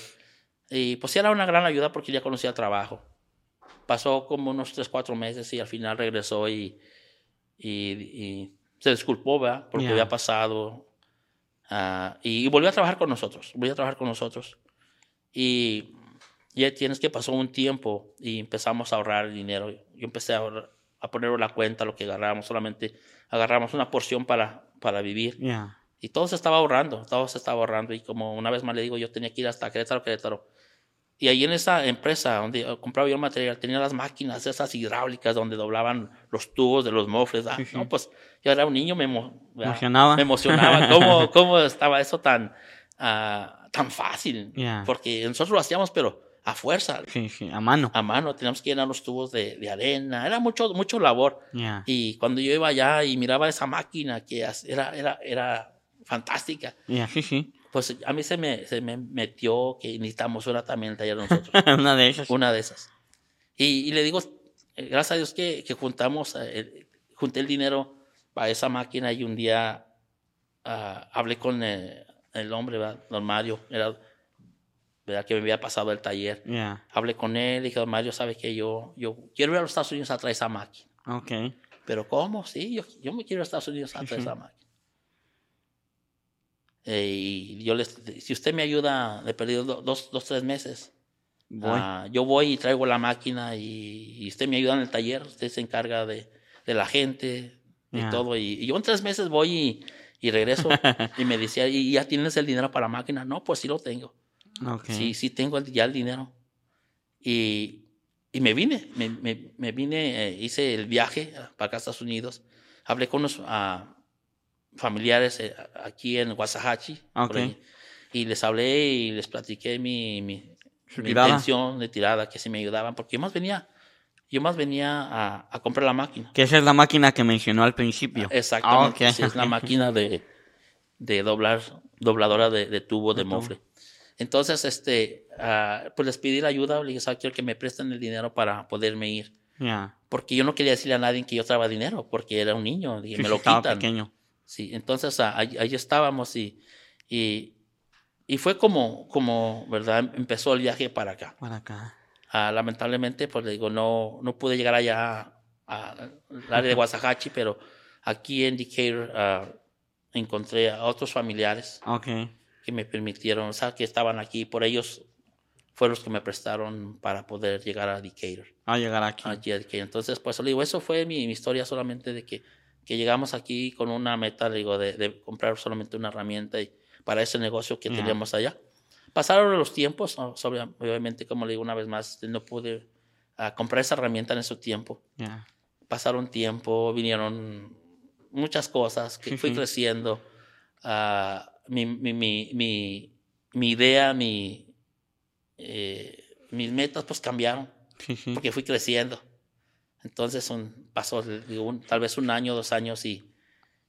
Y pues era una gran ayuda porque ya conocía el trabajo. Pasó como unos 3, 4 meses y al final regresó y, y, y se disculpó, ¿verdad? Porque había pasado. Ah, y, y volvió a trabajar con nosotros, volvió a trabajar con nosotros. Y ya tienes que pasó un tiempo y empezamos a ahorrar dinero. Yo empecé a, ahorrar- a poner la cuenta lo que agarrábamos, solamente agarramos una porción para, para vivir. Y todo se estaba ahorrando, todo se estaba ahorrando. Y como una vez más le digo, yo tenía que ir hasta Querétaro, Querétaro. Y ahí en esa empresa donde compraba yo el material, tenía las máquinas esas hidráulicas donde doblaban los tubos de los mofles. Ah, Sí, sí. No, pues yo era un niño, me, ¿verdad? Emocionaba. me emocionaba. ¿Cómo, cómo estaba eso tan, ah, tan fácil? Ya. Porque nosotros lo hacíamos, pero a fuerza, Sí, sí, a mano. a mano. Teníamos que llenar los tubos de, de arena. Era mucho, mucho labor. Ya. Y cuando yo iba allá y miraba esa máquina que era, era, era fantástica, Ya, sí, sí. Pues a mí se me, se me metió que necesitamos una también el taller de nosotros, Una de esas. una de esas. Y, y le digo, eh, gracias a Dios que, que juntamos, eh, junté el dinero para esa máquina y un día ah, hablé con el, el hombre, ¿verdad? don Mario, era, ¿verdad? que me había pasado el taller. Yeah. Hablé con él, dije, don Mario, ¿sabe que yo, yo quiero ir a los Estados Unidos a traer esa máquina? Okay. Pero ¿cómo? Sí, yo, yo me quiero ir a Estados Unidos a traer esa máquina. Eh, y yo les, si usted me ayuda, le perdí do- dos, dos, tres meses. Ah, yo voy y traigo la máquina y, y usted me ayuda en el taller, usted se encarga de, de la gente, de Ya. todo. Y, y yo en tres meses voy y, y regreso y me decía, ¿y ya tienes el dinero para la máquina? No, pues sí lo tengo. Okay. Sí, sí tengo el- ya el dinero. Y, y me vine, me, me, me vine, eh, hice el viaje para acá a Estados Unidos. Hablé con unos ah, familiares eh, aquí en Wasahachi. por Ok. ahí, y les hablé y les platiqué mi, mi, intención de tirada, que si me ayudaban, porque yo más venía, yo más venía a, a comprar la máquina. Que esa es la máquina que mencionó al principio. Exactamente, Ah, ok, sí, es ok. máquina de, de doblar, dobladora de, de tubo de De tubo. mofle. Entonces, este, ah, pues les pedí la ayuda, le dije, ¿sabes? Quiero que me presten el dinero para poderme ir. Yeah. Porque yo no quería decirle a nadie que yo traía dinero, porque era un niño, dije, Sí, me lo quitan. pequeño. Sí, entonces ah, ahí, ahí estábamos y, y, y fue como, como, ¿verdad? Empezó el viaje para acá. Para acá. Ah, lamentablemente, pues le digo, no, no pude llegar allá al área de Wasahachi, pero aquí en Decatur ah, encontré a otros familiares Ok. que me permitieron, o sea, que estaban aquí, por ellos fueron los que me prestaron para poder llegar a Decatur. A llegar aquí. Aquí a Decatur. Entonces, pues le digo, eso fue mi, mi historia solamente de que, que llegamos aquí con una meta, digo, de, de comprar solamente una herramienta y, para ese negocio que teníamos allá. Pasaron los tiempos, obviamente, como le digo una vez más, no pude ah, comprar esa herramienta en ese tiempo. Yeah. Pasaron tiempo, vinieron muchas cosas, que fui creciendo. Ah, mi, mi, mi, mi, mi idea, mi, eh, mis metas, pues cambiaron porque fui creciendo. Entonces un, pasó digo, un- tal vez un año, dos años y,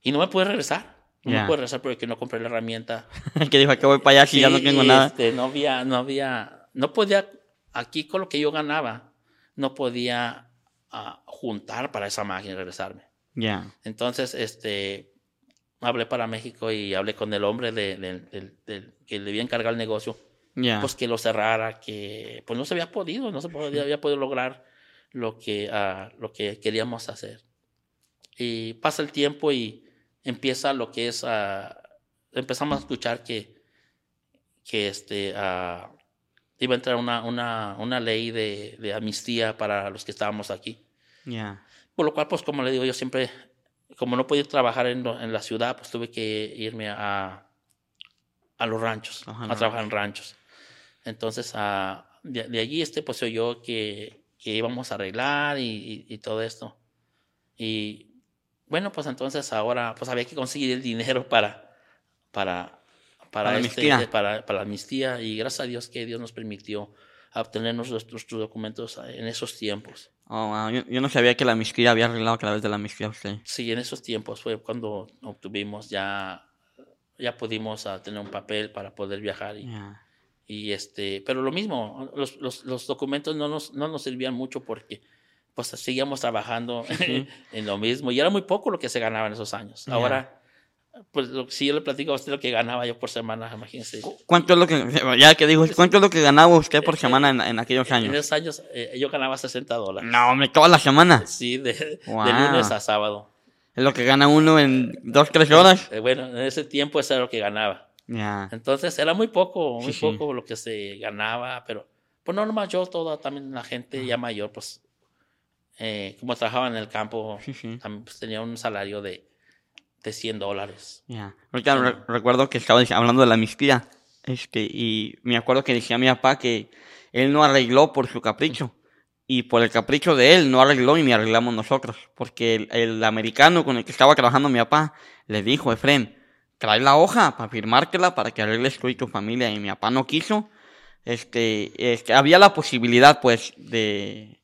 y no me pude regresar. No Ya. me pude regresar porque no compré la herramienta. que dijo que voy para allá si ya no Sí, tengo nada. este, no había, no había, no podía, aquí con lo que yo ganaba, no podía ah, juntar para esa máquina y regresarme. Ya. Entonces, este, hablé para México y hablé con el hombre de- que le había encargado el negocio Ya. pues que lo cerrara, que pues no se había podido, no se podía, había podido lograr lo que, ah, lo que queríamos hacer. Y pasa el tiempo y empieza lo que es, ah, empezamos a escuchar que, que este, ah, iba a entrar una, una, una ley de, de amnistía para los que estábamos aquí. Ya. Por lo cual, pues como le digo, yo siempre, como no podía trabajar en, lo- en la ciudad, pues tuve que irme a, a los ranchos, a trabajar en ranchos. Entonces, de, de allí este, pues oyó que, que íbamos a arreglar y, y- y todo esto. Y bueno, pues entonces ahora pues había que conseguir el dinero para, para, para, Para la este, amnistía. para, para la amnistía. Y gracias a Dios que Dios nos permitió obtener nuestros, nuestros documentos en esos tiempos. Oh, wow. yo, yo no sabía que la amnistía había arreglado a través de la amnistía usted. Sí, en esos tiempos fue cuando obtuvimos ya, ya pudimos tener un papel para poder viajar y. y este, pero lo mismo, los, los, los documentos no nos, no nos servían mucho porque pues seguíamos trabajando sí. en lo mismo y era muy poco lo que se ganaba en esos años. Ya. Ahora, pues lo- si yo le platico a usted lo que ganaba yo por semana, imagínese. ¿Cuánto es lo que, ya que dijo, cuánto es lo que ganaba usted por semana en, en aquellos En años? esos años eh, yo ganaba 60 dólares. No, hombre, toda la semana. Sí, de, de Wow. lunes a sábado. Es lo que gana uno en dos, tres horas. Eh, bueno, en ese tiempo eso era lo que ganaba. Ya. Entonces era muy poco, muy Sí, sí. poco lo que se ganaba, pero pues no nomás yo, toda también la gente ya mayor, pues eh, como trabajaba en el campo, Sí, sí. también pues, tenía un salario de, de 100 dólares. Ya. Ahorita re- recuerdo que estaba hablando de la amnistía. Este, y me acuerdo que decía mi papá que él no arregló por su capricho. Y por el capricho de él no arregló y ni arreglamos nosotros. Porque el, el americano con el que estaba trabajando mi papá le dijo, Efren, trae la hoja para firmártela para que arregles tú y tu familia. Y mi papá no quiso. Este, este, había la posibilidad, pues, de,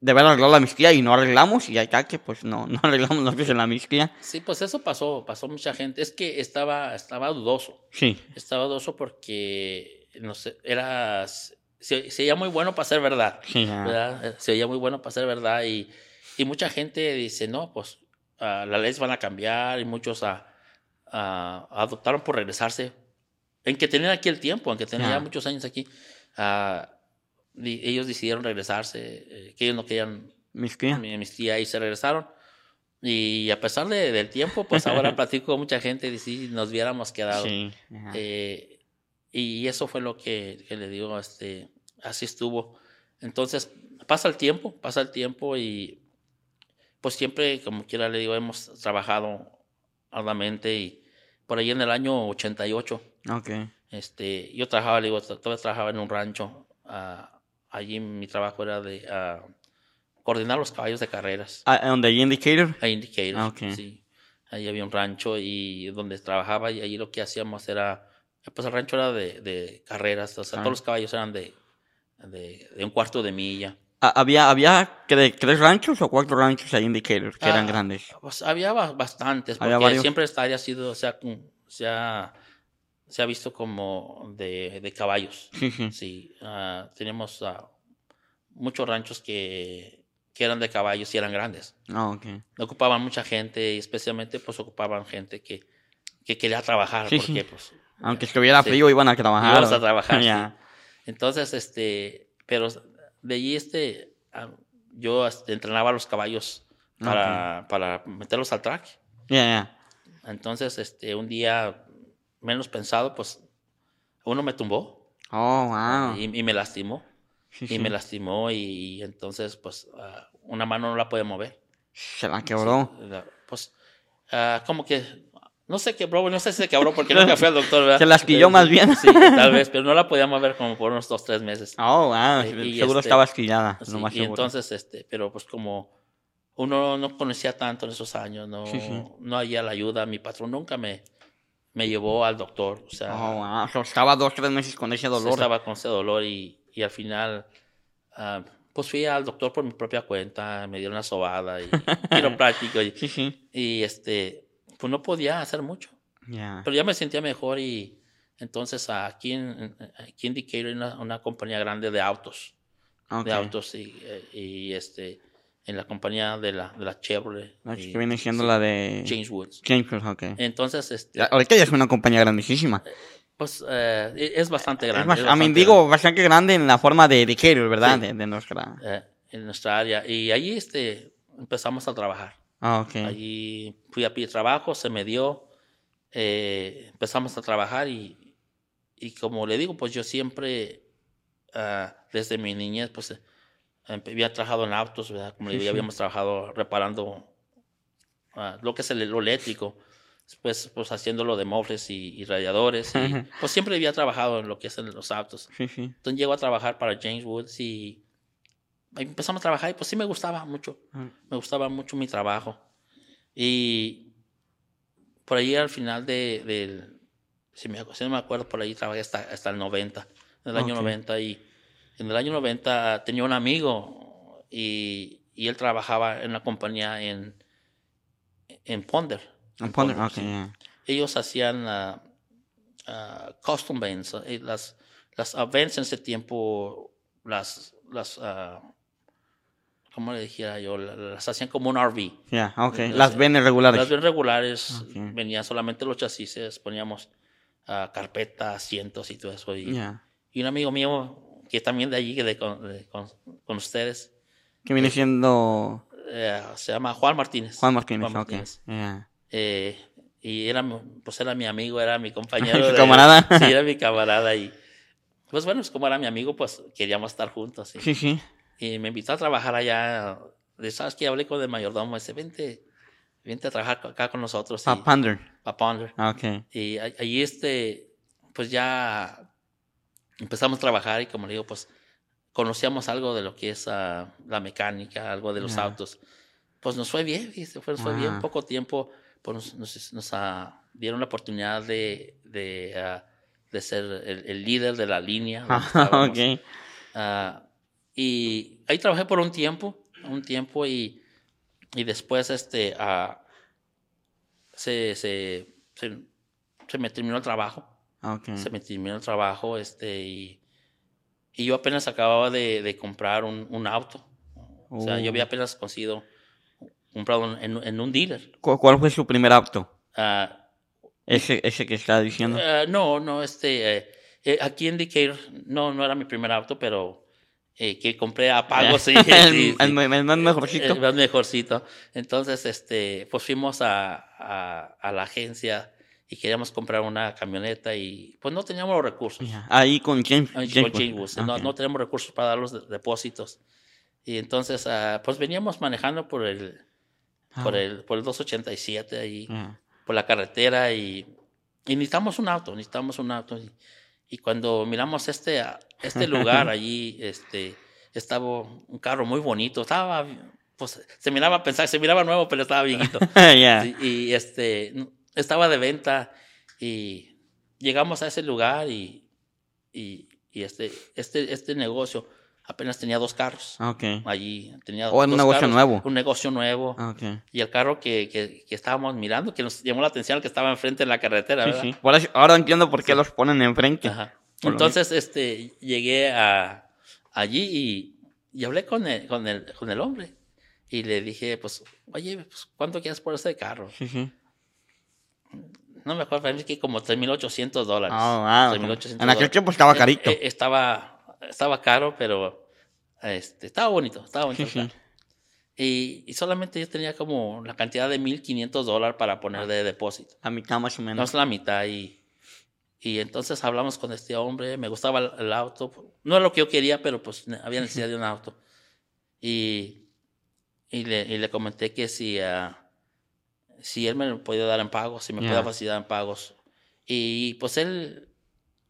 de haber arreglado la amnistía y no arreglamos. Y acá que, pues, no, no arreglamos nosotros en la amnistía. Sí, pues eso pasó, pasó mucha gente. Es que estaba, estaba dudoso, Sí. estaba dudoso porque, no sé, era se, se veía muy bueno para ser verdad. Sí. ¿verdad? Se veía muy bueno para ser verdad y, y mucha gente dice, no, pues ah, las leyes van a cambiar y muchos ah, ah, adoptaron por regresarse. En que tenían aquí el tiempo, aunque tenían Ya. ya muchos años aquí, ah, di- ellos decidieron regresarse, eh, que ellos no querían Mis tías. mi, mis tías y se regresaron. Y a pesar de- del tiempo, pues ahora platico con mucha gente y si nos hubiéramos quedado. Sí. Eh, y eso fue lo que, que le digo, este, así estuvo. Entonces, pasa el tiempo, pasa el tiempo y pues siempre, como quiera le digo, hemos trabajado arduamente y por ahí en el año 88, Ok. este, yo trabajaba, le digo, todavía trabajaba en un rancho. ah, allí mi trabajo era de ah, coordinar los caballos de carreras Ah, ¿Donde hay indicator? a Indicator. Ah, ok. Sí. Ahí había un rancho y donde trabajaba y allí lo que hacíamos era, pues el rancho era de, de carreras, o sea, Ah. todos los caballos eran de, de, de un cuarto de milla. Ah, ¿Había, había tres ranchos o cuatro ranchos ahí indicator que eran Ah, grandes? Pues había ba- bastantes, porque Había siempre esta área ha sido, se ha, se ha, se ha visto como de, de caballos. Sí, sí. Sí, ah, tenemos ah, muchos ranchos que, que eran de caballos y eran grandes. Ah, ocupaban mucha gente y especialmente pues ocupaban gente que, que quería trabajar Sí, porque sí. pues Aunque estuviera frío, iban a trabajar. o- a trabajar entonces este pero de allí este ah, yo entrenaba a los caballos para, para meterlos al track Ya, ya. entonces este un día menos pensado pues uno me tumbó Oh, wow. y, y me lastimó y me lastimó y, entonces pues ah, una mano no la podía mover Se la quebró. Pues, ah, como que, no sé quebró, no sé si se quebró porque nunca fui al doctor, ¿verdad? Se la asquilló Eh, más bien. Sí, tal vez, pero no la podía mover como por unos dos, tres meses. Oh, wow. Y- y seguro este- estaba asquillada. Sí, más y seguro. entonces, este, pero pues como uno no conocía tanto en esos años, no, Sí, sí. no había la ayuda, mi patrón nunca me, me llevó al doctor, o sea, Oh, wow. O sea, estaba dos, tres meses con ese dolor. estaba con ese dolor y, y al final, ah, pues fui al doctor por mi propia cuenta, me dieron una sobada y quiropráctico y, y este, pues no podía hacer mucho. Ya. Pero ya me sentía mejor y entonces aquí en, aquí en Decatur hay una, una compañía grande de autos, Ok. de autos y, eh, y, este, en la compañía de la, de la Chevrolet. La y- que viene siendo sí, la de... James Woods. James, ok. Entonces, este, Ahorita ya es una compañía grandísima. pues eh, e- es bastante grande. Es más, es a mí bastante digo bastante grande en la forma de Decatur, ¿verdad? Sí. De, de nuestra... grande, eh, en nuestra área. Y allí este, empezamos a trabajar. Ah, ok. Allí fui a pedir trabajo, se me dio, eh, empezamos a trabajar y, y como le digo, pues yo siempre, ah, desde mi niñez, pues eh, había trabajado en autos, ¿verdad? Como le digo, sí. habíamos trabajado reparando ah, lo que es el, lo eléctrico, después pues haciendo lo de mofles y, y radiadores, y, pues siempre había trabajado en lo que es en los autos. Entonces llego a trabajar para James Woods y empezamos a trabajar y pues sí me gustaba mucho me gustaba mucho mi trabajo. Y por ahí al final de, del, si, me, si no me acuerdo, por ahí trabajé hasta, hasta el 90, en el año Ok. 90. Y en el año 90 tenía un amigo y, y él trabajaba en una compañía en, en Ponder. en Ponder, Ponder, ok, sí. ya. Ellos hacían ah, ah, custom vans, eh, las, las vans en ese tiempo, las, las ah, ¿cómo le dijera yo? La- Las hacían como un RV. Ya, ok. Las- Las venes regulares. Las bien regulares Ok. venían solamente los chasis, poníamos ah, carpetas, asientos y todo eso. Y, Ya. y un amigo mío, que también de allí, que de, con, de- con- con ustedes, Que viene siendo eh, se llama Juan Martínez. Juan Martínez, ok. Ya. Eh, y era, pues era mi amigo, era mi compañero. ¿Tu camarada? Sí, era mi camarada. Y pues bueno, pues como era mi amigo, pues queríamos estar juntos. Sí, sí. Y me invitó a trabajar allá. De, ¿Sabes qué? Hablé con el mayordomo. Dice, vente, vente a trabajar acá con nosotros. Pa Ponder. a Ponder. Ah, Ok. Y a- allí, este, pues ya empezamos a trabajar y como le digo, pues conocíamos algo de lo que es ah, la mecánica, algo de los Ya. autos. Pues nos fue bien, ¿viste? Fue- nos fue bien. Ah. Poco tiempo, pues nos, nos- ah, dieron la oportunidad de, de, ah, de ser el, el líder de la línea. donde estábamos. ok. Ah, y ahí trabajé por un tiempo, un tiempo y, y después este, ah, se, se, se, se me terminó el trabajo, Ah, se me terminó el trabajo este, y, Y yo apenas acababa de, de comprar un, un auto. O sea, yo había Oh. apenas conseguido, comprado en, en un dealer. ¿Cu- ¿Cuál fue su primer auto? Ah, Ese, ese que está diciendo. no, no, este, eh, eh, aquí en Decatur, no, no era mi primer auto, pero eh, que compré a pago, sí. el, sí, el el más mejorcito. El más mejorcito. Entonces, este, pues fuimos a, a, a la agencia y queríamos comprar una camioneta y pues no teníamos los recursos. Ya, Ahí con James. James con Chingos, no, Ok. no tenemos recursos para dar los de- depósitos. Y entonces, ah, pues veníamos manejando por el, por Ah, el, por el 287 ahí, ya. por la carretera y, y necesitamos un auto, necesitamos un auto. Y, y cuando miramos este, ah, este lugar allí, este, estaba un carro muy bonito, estaba, pues se miraba, pensar, se miraba nuevo, pero estaba viejito. Y este estaba de venta y llegamos a ese lugar y, y, y este, este, este negocio apenas tenía dos carros. Ok. Allí tenía Oh, era un dos negocio carros, nuevo. Un negocio nuevo. Ok. Y el carro que, que, que estábamos mirando, que nos llamó la atención, el que estaba enfrente de la carretera, Sí, ¿verdad? sí. Eso- ahora entiendo por qué los ponen enfrente. Ajá. Entonces, este, llegué a, allí y, y hablé con el, con, el, con el hombre. Y le dije, pues, oye, pues, ¿cuánto quieres por este carro? Sí, sí. No me acuerdo, parece que como 3.800 dólares. Oh, wow. 3.800 En aquel tiempo estaba carito. Eh, eh, estaba, estaba caro, pero este, estaba bonito, estaba bonito. Y, y solamente yo tenía como la cantidad de 1.500 dólares para poner de depósito. A mitad más o No menos. es la mitad. Y, y entonces hablamos con este hombre, me gustaba el, el auto. No es lo que yo quería, pero pues había necesidad de un auto. Y, y, le, y le comenté que si, ah, si él me lo podía dar en pagos, si me Ya. podía facilitar en pagos. Y pues él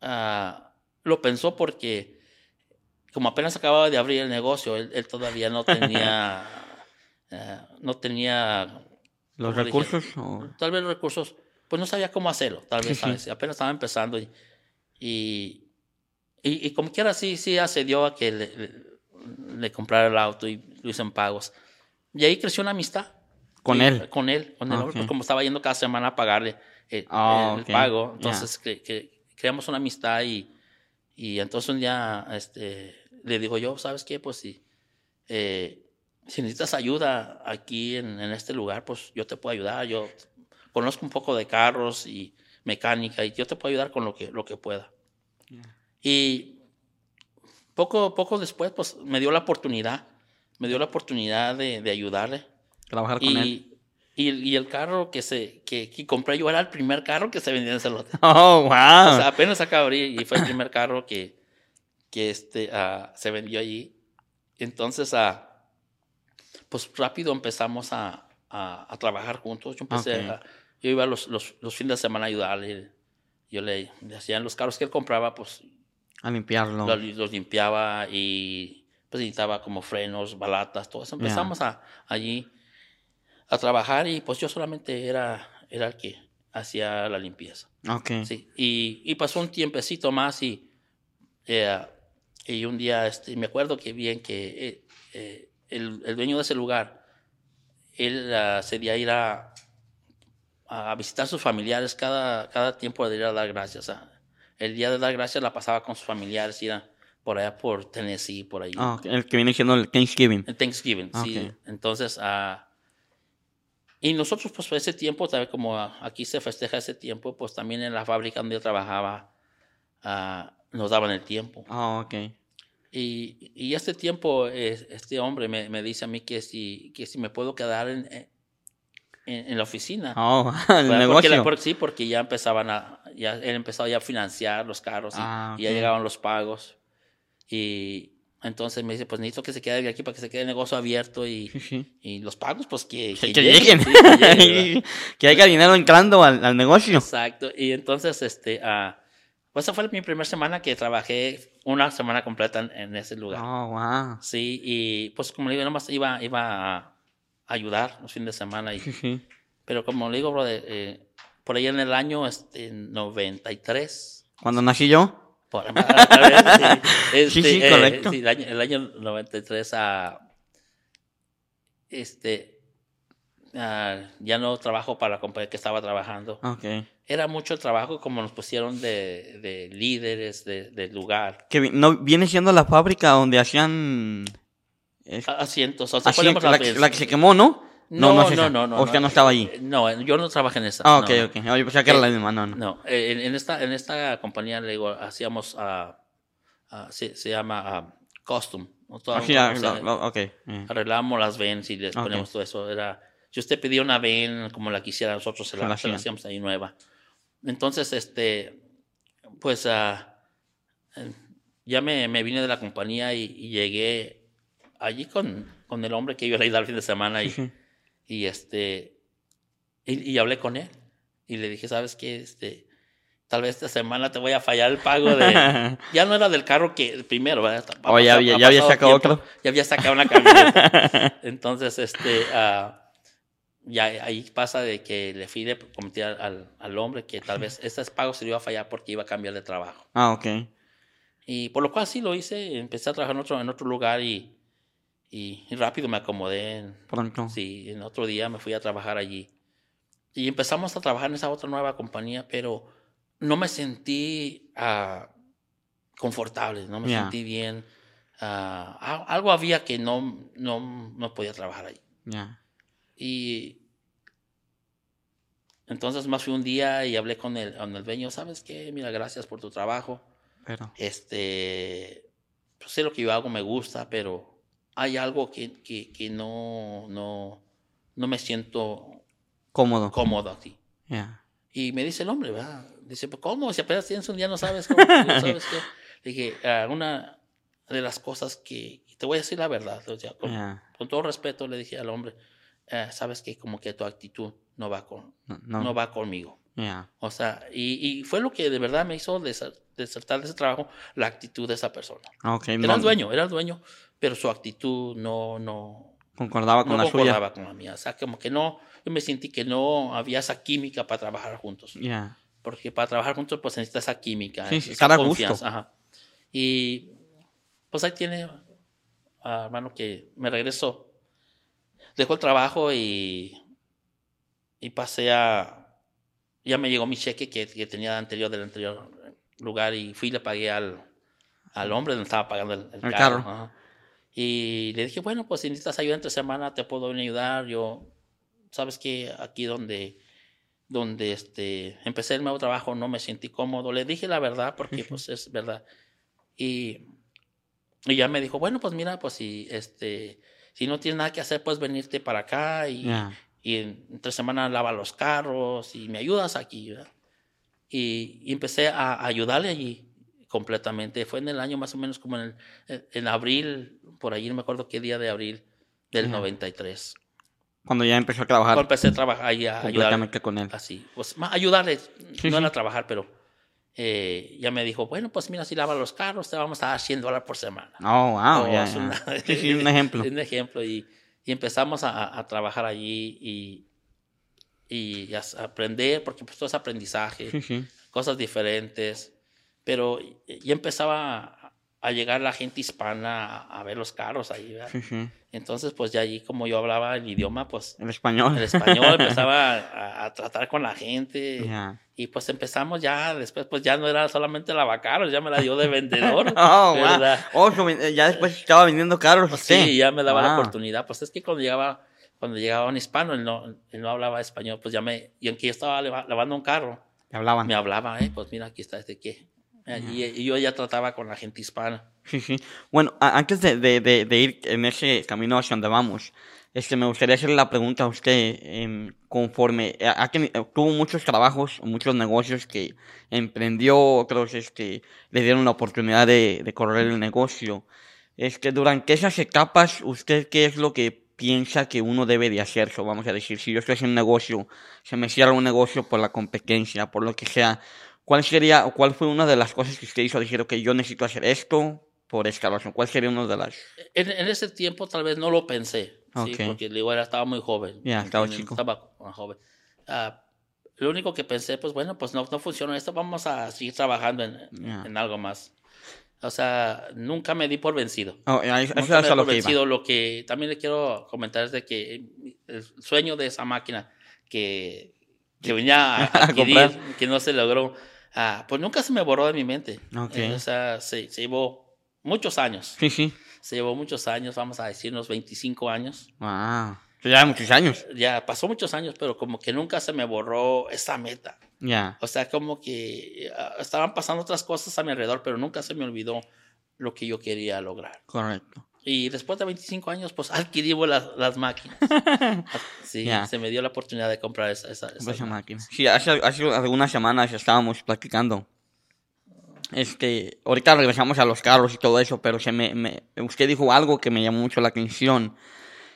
ah, lo pensó porque como apenas acababa de abrir el negocio, él, él todavía no tenía, ah, no tenía ¿Los como dije, recursos? o- tal vez los recursos, pues no sabía cómo hacerlo, tal Sí, vez sí. ¿sabes? apenas estaba empezando y, y, y, y como quiera sí, sí accedió a que le, le- le comprara el auto y lo hizo en pagos. Y ahí creció una amistad. ¿Con Y- él? Con él, con el hombre, Ok. pues como estaba yendo cada semana a pagarle el, Ah, el ok, pago, ya. entonces cre- cre- creamos una amistad y, y entonces un día este, le digo yo, ¿sabes qué? Pues si, eh, si necesitas ayuda aquí en, en este lugar, pues yo te puedo ayudar. Yo conozco un poco de carros y mecánica y yo te puedo ayudar con lo que, lo que pueda. Y poco, poco después, pues me dio la oportunidad, me dio la oportunidad de, de ayudarle. Trabajar con él. Y, y, y el carro que, se, que, que compré yo era el primer carro que se vendía en ese lote. Oh, wow. O sea, apenas acaba de abrir y fue el primer carro que, que este, ah, se vendió allí. Entonces, ah, pues rápido empezamos a, a, a trabajar juntos. Yo empecé Ok. a- yo iba los, los, los fines de semana a ayudarle. Yo le, le hacía los carros que él compraba, pues a limpiarlo. los, los limpiaba y pues necesitaba como frenos, balatas, todo eso. Empezamos a, allí a trabajar y pues yo solamente era, era el que hacía la limpieza. Ok. Sí, y, y pasó un tiempecito más y, eh, y un día este, me acuerdo que bien que eh, eh, el, el dueño de ese lugar, él ah, se dio a ir a, a visitar a sus familiares cada, cada tiempo de ir a dar gracias. ah. El día de dar gracias la pasaba con sus familiares, iba por allá por Tennessee, por ahí. Ah, ok, El que viene siendo el Thanksgiving. En Thanksgiving, sí. Ok. Entonces, ah, y nosotros, pues, por ese tiempo, tal vez como ah, aquí se festeja ese tiempo, pues también en la fábrica donde yo trabajaba, ah, nos daban el tiempo. Ah, ok. Y, y este tiempo, este hombre me, me dice a mí que si, que si me puedo quedar en, en, en la oficina. Oh, el negocio. la- porque sí, porque ya empezaban a, ya él empezó ya a financiar los carros y, Ah, y ya llegaban los pagos. Y entonces me dice, pues necesito que se quede aquí para que se quede el negocio abierto y, y los pagos, pues que, Que, que lleguen, lleguen. sí, que lleguen, que haya dinero entrando al, al negocio. Exacto. Y entonces, este, ah, pues esa fue mi primera semana que trabajé una semana completa en, en ese lugar. Oh, wow. Sí, y pues como le digo, nomás iba, iba a ayudar los fines de semana. Y, pero como le digo, brother, eh, por ahí en el año este, 93, Cuando nací yo. por, a- a ver, sí, Sí, este, sí, eh, correcto. sí, el, año, el año 93 a... Este, ya no trabajo para la compañía que estaba trabajando. Ok. Era mucho trabajo como nos pusieron de, de líderes de- del lugar. Que no, viene siendo la fábrica donde hacían... A- Asientos, o sea, la, que- mesas. la que se quemó, ¿no? No, no, no, no. O sea, no estaba allí. Eh, No, yo no trabajé en esa. Ah, ok, no. ok. Yo pensaba que era Eh, la misma, no, no. No, eh, en, en esta, en esta compañía le digo, hacíamos, ah, se, se llama ah, custom. Así, ah, o sea, lo- lo- ok. eh. arreglábamos las vans y les Ok. poníamos todo eso. Era, si usted pedía una van como la quisiera, nosotros se la, se hacíamos ahí nueva. Entonces, este, pues eh, ya me, me vine de la compañía y, y llegué allí con, con el hombre que iba a ir al fin de semana y, y este y, y hablé con él y le dije sabes qué este tal vez esta semana te voy a fallar el pago de ya no era del carro que el primero ¿verdad? Ha Oh, ya ha ya había sacado tiempo, otro. ya había sacado una camioneta entonces este ah, ya ahí pasa de que le fui le comenté al, al, hombre que tal vez este pago se le iba a fallar porque iba a cambiar de trabajo Ah, ok. y por lo cual sí lo hice empecé a trabajar en otro en otro lugar y y, y rápido me acomodé Pronto. Sí, en otro día me fui a trabajar allí. Y empezamos a trabajar en esa otra nueva compañía, pero no me sentí ah, confortable, no me Ya. sentí bien. al- algo había que no, no, no podía trabajar ahí. Ya. Y entonces más fui un día y hablé con el, con el dueño, ¿sabes qué? Mira, gracias por tu trabajo. Pero. Este, pues sé lo que yo hago, me gusta, pero hay algo que, que, que no, no, no me siento Cómodo. cómodo aquí. Ya. Y me dice el hombre, ¿verdad? Dice, pues, ¿cómo? Si apenas tienes un día no sabes cómo, no sabes qué. Le dije, "Ah, una de las cosas que, te voy a decir la verdad, o sea, con, Ya. con todo respeto le dije al hombre, "Ah, sabes que como que tu actitud no va con, No. no, no. va conmigo. O sea, y, y fue lo que de verdad me hizo deser- desertar de ese trabajo, la actitud de esa persona. Ok. Era no- el dueño, era el dueño, pero su actitud no, no, Concordaba con la suya. concordaba con la mía. O sea, como que no, yo me sentí que no había esa química para trabajar juntos. Porque para trabajar juntos, pues necesita esa química, Sí, esa cada gusto. confianza. Ajá. Y pues ahí tiene, ah, hermano, que me regresó. Dejó el trabajo y, y pasé a. Ya me llegó mi cheque que, que tenía anterior del anterior lugar y fui y le pagué al, al hombre donde estaba pagando el, el El carro. carro. Y le dije, bueno, pues si necesitas ayuda entre semana, te puedo venir a ayudar. Yo, sabes que aquí donde, donde este, empecé el nuevo trabajo no me sentí cómodo. Le dije la verdad porque pues es verdad. Y, y ya me dijo, bueno, pues mira, pues si, este, si no tienes nada que hacer, puedes venirte para acá y, Ya. y en entre semana lava los carros y me ayudas aquí. ¿verdad? Y, y empecé a ayudarle allí completamente. Fue en el año más o menos como en, el- en abril, por allí no me acuerdo qué día de abril del Ya. 93. Cuando ya empezó a trabajar Cuando empecé a trabajar ahí a ayudarle. con él. Así, pues más ayudarle, Sí, no sí. era trabajar, pero eh, ya me dijo, bueno, pues mira, si lavas los carros, te vamos a dar 100 dólares por semana. Oh, wow. Ya. una- Sí, un ejemplo. un ejemplo. Y, y empezamos a, a trabajar allí y, y a aprender, porque pues todo es aprendizaje, Sí, sí. cosas diferentes. Pero ya empezaba a, llegar la gente hispana a, a ver los carros ahí, ¿verdad? Entonces, pues ya allí, como yo hablaba el idioma, pues El español. el español empezaba a, a tratar con la gente. Ya. Y pues empezamos ya, después pues ya no era solamente lavacaros, ya me la dio de vendedor. Oh, wow. ¿verdad? Oh, so, eh, ya después estaba vendiendo carros. Pues sí, ya me daba la Wow. oportunidad. Pues es que cuando llegaba, cuando llegaba un hispano, él no, él no hablaba español, pues ya me, y aunque yo estaba lavando un carro, Te hablaban. me hablaba, eh, pues mira, aquí está este que. Y, y yo ya trataba con la gente hispana. Sí, sí. Bueno, antes de, de, de, de ir en ese camino hacia donde vamos, este, me gustaría hacerle la pregunta a usted, em, conforme, a- que- tuvo muchos trabajos, muchos negocios que emprendió, otros este, le dieron la oportunidad de, de correr el negocio. Este, durante esas etapas, ¿usted qué es lo que piensa que uno debe de hacer? So, vamos a decir, si yo estoy haciendo un negocio, se me cierra un negocio por la competencia, por lo que sea, ¿cuál sería, o cuál fue una de las cosas que usted hizo? Decir, ok, yo necesito hacer esto por esta razón. ¿Cuál sería una de las...? En, en ese tiempo tal vez no lo pensé, ¿sí? Ok. porque era, estaba muy joven. Ya, estaba En- en- chico. Estaba joven. Ah, lo único que pensé, pues bueno, pues no, no funciona esto, vamos a seguir trabajando en, Ya. en algo más. O sea, nunca me di por vencido. Oh, ya, eso Nunca me di a lo por que vencido. Lo que también le quiero comentar es de que el sueño de esa máquina que, que venía a A adquirir, comprar. que no se logró, ah, pues nunca se me borró de mi mente. Ok. Eh, o sea, se, se llevó muchos años. Sí, sí. Se llevó muchos años, vamos a decir unos 25 años. Wow. Ya muchos años. Ya pasó muchos años, pero como que nunca se me borró esa meta. Ya. O sea, como que ah, estaban pasando otras cosas a mi alrededor, pero nunca se me olvidó lo que yo quería lograr. Correcto. Y después de 25 años, pues adquirimos las, las máquinas. Sí, Ya. se me dio la oportunidad de comprar esa, esa, Esa máquina. Sí, hace, hace algunas semanas estábamos platicando. Este, ahorita regresamos a los carros y todo eso, pero se me, me- usted dijo algo que me llamó mucho la atención.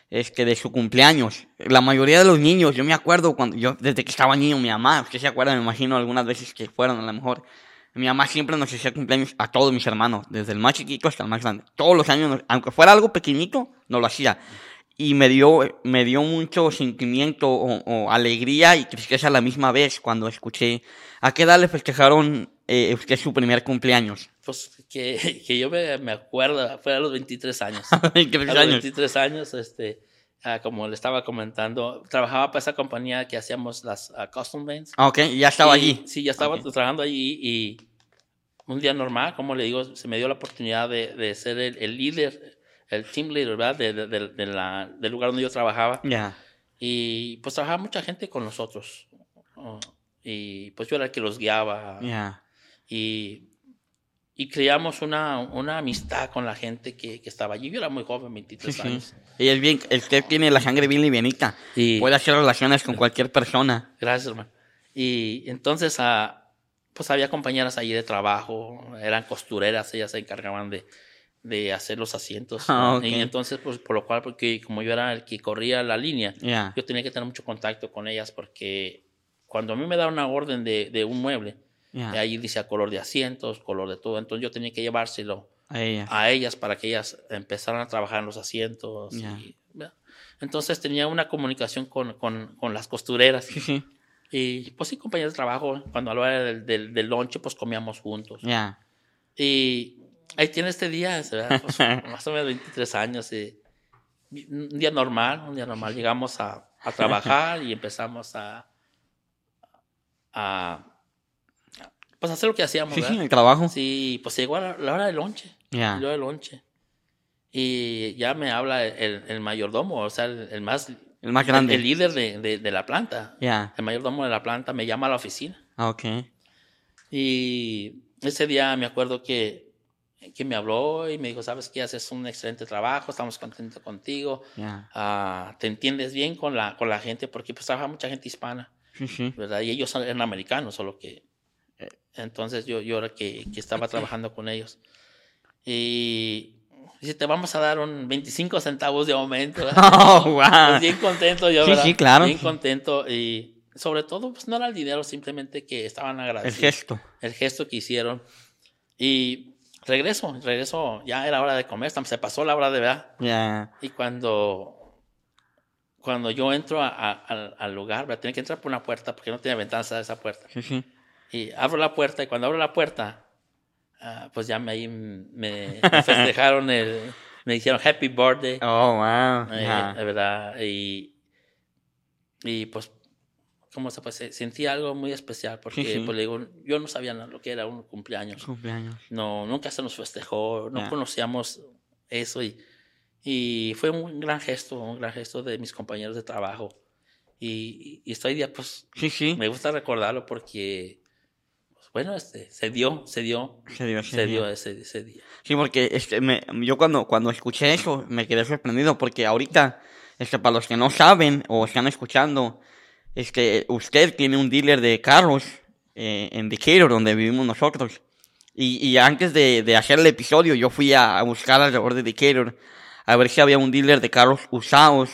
Este, de su cumpleaños. La mayoría de los niños, yo me acuerdo cuando yo, desde que estaba niño, mi mamá, usted se acuerda, me imagino algunas veces que fueron a lo mejor. Mi mamá siempre nos hacía cumpleaños a todos mis hermanos, desde el más chiquito hasta el más grande. Todos los años, aunque fuera algo pequeñito, nos lo hacía. Y me dio, me dio mucho sentimiento o, o alegría y tristeza a la misma vez cuando escuché. ¿A qué edad le festejaron eh, usted su primer cumpleaños? Pues que, que yo me, me acuerdo, fue a los 23 años. ¿Qué a los años? 23 años, este, ah, como le estaba comentando, trabajaba para esa compañía que hacíamos las ah, custom bands. Ah, ok, ya estaba Y- allí. Sí, ya estaba Ok. trabajando allí y un día normal, como le digo, se me dio la oportunidad de, de ser el, el líder, el team leader, ¿verdad? De, de- de- la- del lugar donde yo trabajaba. Ya. Y pues trabajaba mucha gente con nosotros. Oh, y pues yo era el que los guiaba. Ya. Y, y creamos una, una amistad con la gente que, que estaba allí. Yo era muy joven, 23 Sí, sí. años. Y es bien, usted tiene la sangre bien livianita. Y, Puede hacer relaciones con cualquier persona. Gracias, hermano. Y entonces, ah, pues había compañeras allí de trabajo, eran costureras, ellas se encargaban de, de hacer los asientos. Ah, ¿no? ok. Y entonces, pues por lo cual, porque como yo era el que corría la línea, Ya. yo tenía que tener mucho contacto con ellas porque cuando a mí me daban una orden de, de un mueble, Ya. ahí decía color de asientos, color de todo, entonces yo tenía que llevárselo A ella. a ellas para que ellas empezaran a trabajar en los asientos. y- Ya. ¿verdad? entonces tenía una comunicación con, con, con las costureras. Y pues sí, compañeros de trabajo, cuando hablaba del, del, del lonche, pues comíamos juntos. Ya. Y ahí tiene este día. Pues, más o menos 23 años. y un día normal, un día normal. Llegamos a, a trabajar y empezamos a, a, pues hacer lo que hacíamos, Sí, ¿verdad? el trabajo. Sí, pues llegó la, la hora del lonche. Ya. Hora del lonche. Y ya me habla el, el mayordomo, o sea, el, el más... El más grande. El, líder de, de, de la planta. Ya. El mayordomo de la planta me llama a la oficina. Ah, ok. Y ese día me acuerdo que, que me habló y me dijo, sabes que haces un excelente trabajo, estamos contentos contigo, Ya. ah, te entiendes bien con la, con la gente, porque pues trabaja mucha gente hispana. ¿verdad? Y ellos eran americanos, solo que... eh, Entonces yo, yo era que, que estaba trabajando con ellos. Y dice, te vamos a dar un 25 centavos de aumento. Oh, wow. Pues bien contento yo, Sí, ¿verdad? sí, claro. Bien contento y sobre todo, pues no era el dinero, simplemente que estaban El agradecidos gesto. el gesto que hicieron. Y regreso, regreso, ya era hora de comer, se pasó la hora de verdad. Ya. Y cuando, cuando yo entro a- a- al, al lugar, ¿verdad? tenía que entrar por una puerta porque no tenía ventanas a esa puerta. Sí, sí. Y abro la puerta y cuando abro la puerta, ah, pues ya me, ahí me, me festejaron, el, me dijeron happy birthday. Oh, wow. Eh, Ya. de verdad. Y, y pues, ¿cómo se puede? Sentí algo muy especial porque, Sí, sí. pues le digo, yo no sabía lo que era un cumpleaños. Cumpleaños. No, nunca se nos festejó, no Ya. conocíamos eso y, y fue un gran gesto, un gran gesto de mis compañeros de trabajo. Y, y estoy día, pues, Sí, sí. me gusta recordarlo porque, bueno, este, se dio, se dio, Se dio, se se dio. dio ese, ese día. Sí, porque este, me, yo cuando, cuando escuché eso me quedé sorprendido porque ahorita, este, para los que no saben o están escuchando, este, usted tiene un dealer de carros eh, en Decatur, donde vivimos nosotros. Y, y antes de, de hacer el episodio, yo fui a, a buscar alrededor de Decatur a ver si había un dealer de carros usados.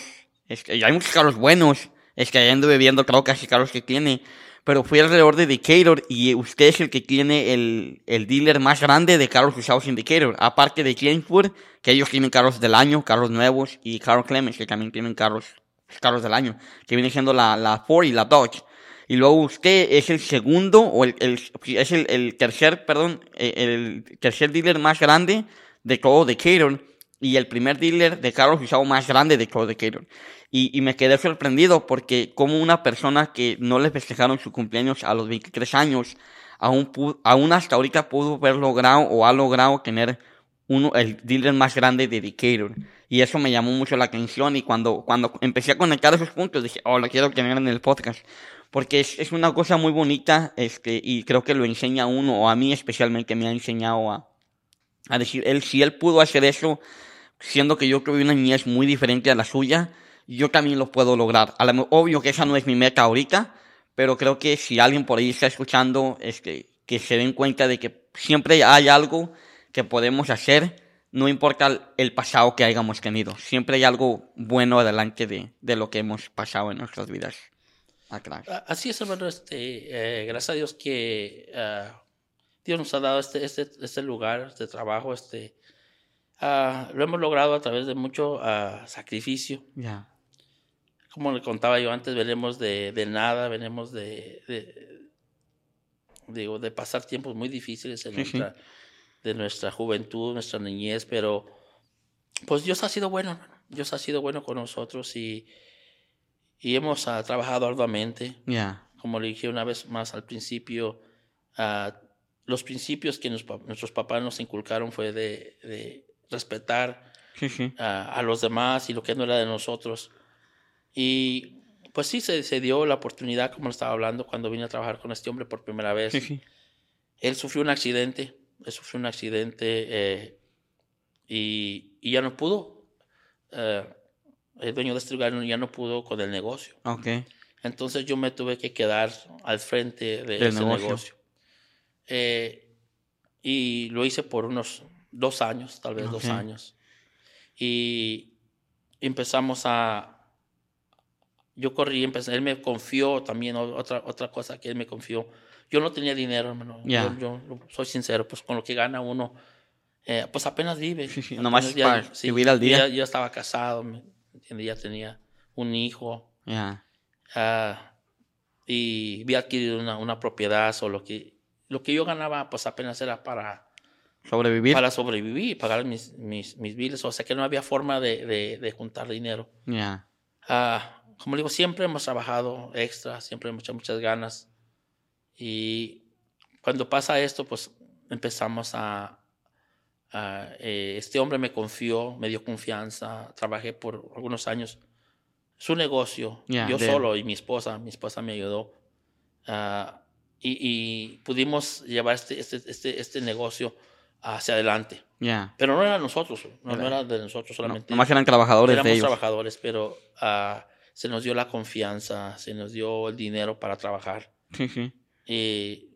Este, y hay muchos carros buenos. Es que anduve viendo trocas y carros que tiene. Pero fui alrededor de Decatur y usted es el que tiene el, el dealer más grande de carros usados en Decatur. Aparte de Jamesport, que ellos tienen carros del año, carros nuevos, y Carl Clemens, que también tienen carros, carros del año, que viene siendo la, la Ford y la Dodge. Y luego usted es el segundo, o el, el- es el, el tercer, perdón, eh, el tercer dealer más grande de todo Decatur y el primer dealer de carros usados más grande de todo Decatur. Y, y me quedé sorprendido porque como una persona que no le festejaron su cumpleaños a los 23 años, aún, aún hasta ahorita pudo haber logrado o ha logrado tener uno, el dealer más grande de Decatur. Y eso me llamó mucho la atención y cuando, cuando empecé a conectar esos puntos dije, oh, lo quiero tener en el podcast. Porque es, es una cosa muy bonita este, y creo que lo enseña uno, o a mí especialmente me ha enseñado a, a decir, él, si él pudo hacer eso, siendo que yo tuve una niñez muy diferente a la suya, yo también lo puedo lograr. A lo, obvio que esa no es mi meta ahorita, pero creo que si alguien por ahí está escuchando, este, que se den cuenta de que siempre hay algo que podemos hacer, no importa el- pasado que hayamos tenido. Siempre hay algo bueno adelante de, de lo que hemos pasado en nuestras vidas. Atrás. A- Así es, hermano. Este, eh, gracias a Dios que ah, Dios nos ha dado este, este, este lugar, este trabajo. Este, ah, lo hemos logrado a través de mucho ah, sacrificio. Ya. Como le contaba yo antes, venimos de, de nada, venimos de, de, digo, de pasar tiempos muy difíciles en Sí, sí. nuestra, de nuestra juventud, nuestra niñez, pero pues Dios ha sido bueno. Dios ha sido bueno con nosotros y, y hemos ah, trabajado arduamente como le dije una vez más al principio, ah, los principios que nos nuestros papás nos inculcaron fue de, de respetar Sí, sí. a los demás y lo que no era de nosotros. Y pues sí, se, se dio la oportunidad, como estaba hablando, cuando vine a trabajar con este hombre por primera vez. Sí. Él sufrió un accidente, él sufrió un accidente eh, y, y ya no pudo. eh, el dueño de este lugar ya no pudo con el negocio. Entonces yo me tuve que quedar al frente de ese negocio. negocio. Eh, y lo hice por unos dos años, tal vez dos Ok. años. Y empezamos a... Yo corrí, empecé, él me confió también, o- otra, otra cosa que él me confió. Yo no tenía dinero, hermano. Ya. Yo, yo soy sincero, pues con lo que gana uno, eh, pues apenas vive. Sí, sí, nomás ya- para vivir al día. Ya estaba casado, ¿me ya tenía un hijo. Ah, y había adquirido una, una propiedad, solo que lo que yo ganaba pues apenas era para, Sobrevivir. para sobrevivir, pagar mis, mis, mis biles, o sea que no había forma de, de, de juntar dinero. Ah, como digo, siempre hemos trabajado extra, siempre hemos hecho muchas ganas. Y cuando pasa esto, pues empezamos a... a, eh, este hombre me confió, me dio confianza, trabajé por algunos años su negocio, Ya, yo de- solo y mi esposa, mi esposa me ayudó. Ah, y, y pudimos llevar este, este, este, este negocio hacia adelante. Ya. Pero no era nosotros, no, no Era- de nosotros No, solamente. nomás eran trabajadores Éramos de ellos. trabajadores, pero ah, se nos dio la confianza, se nos dio el dinero para trabajar. Sí. Y,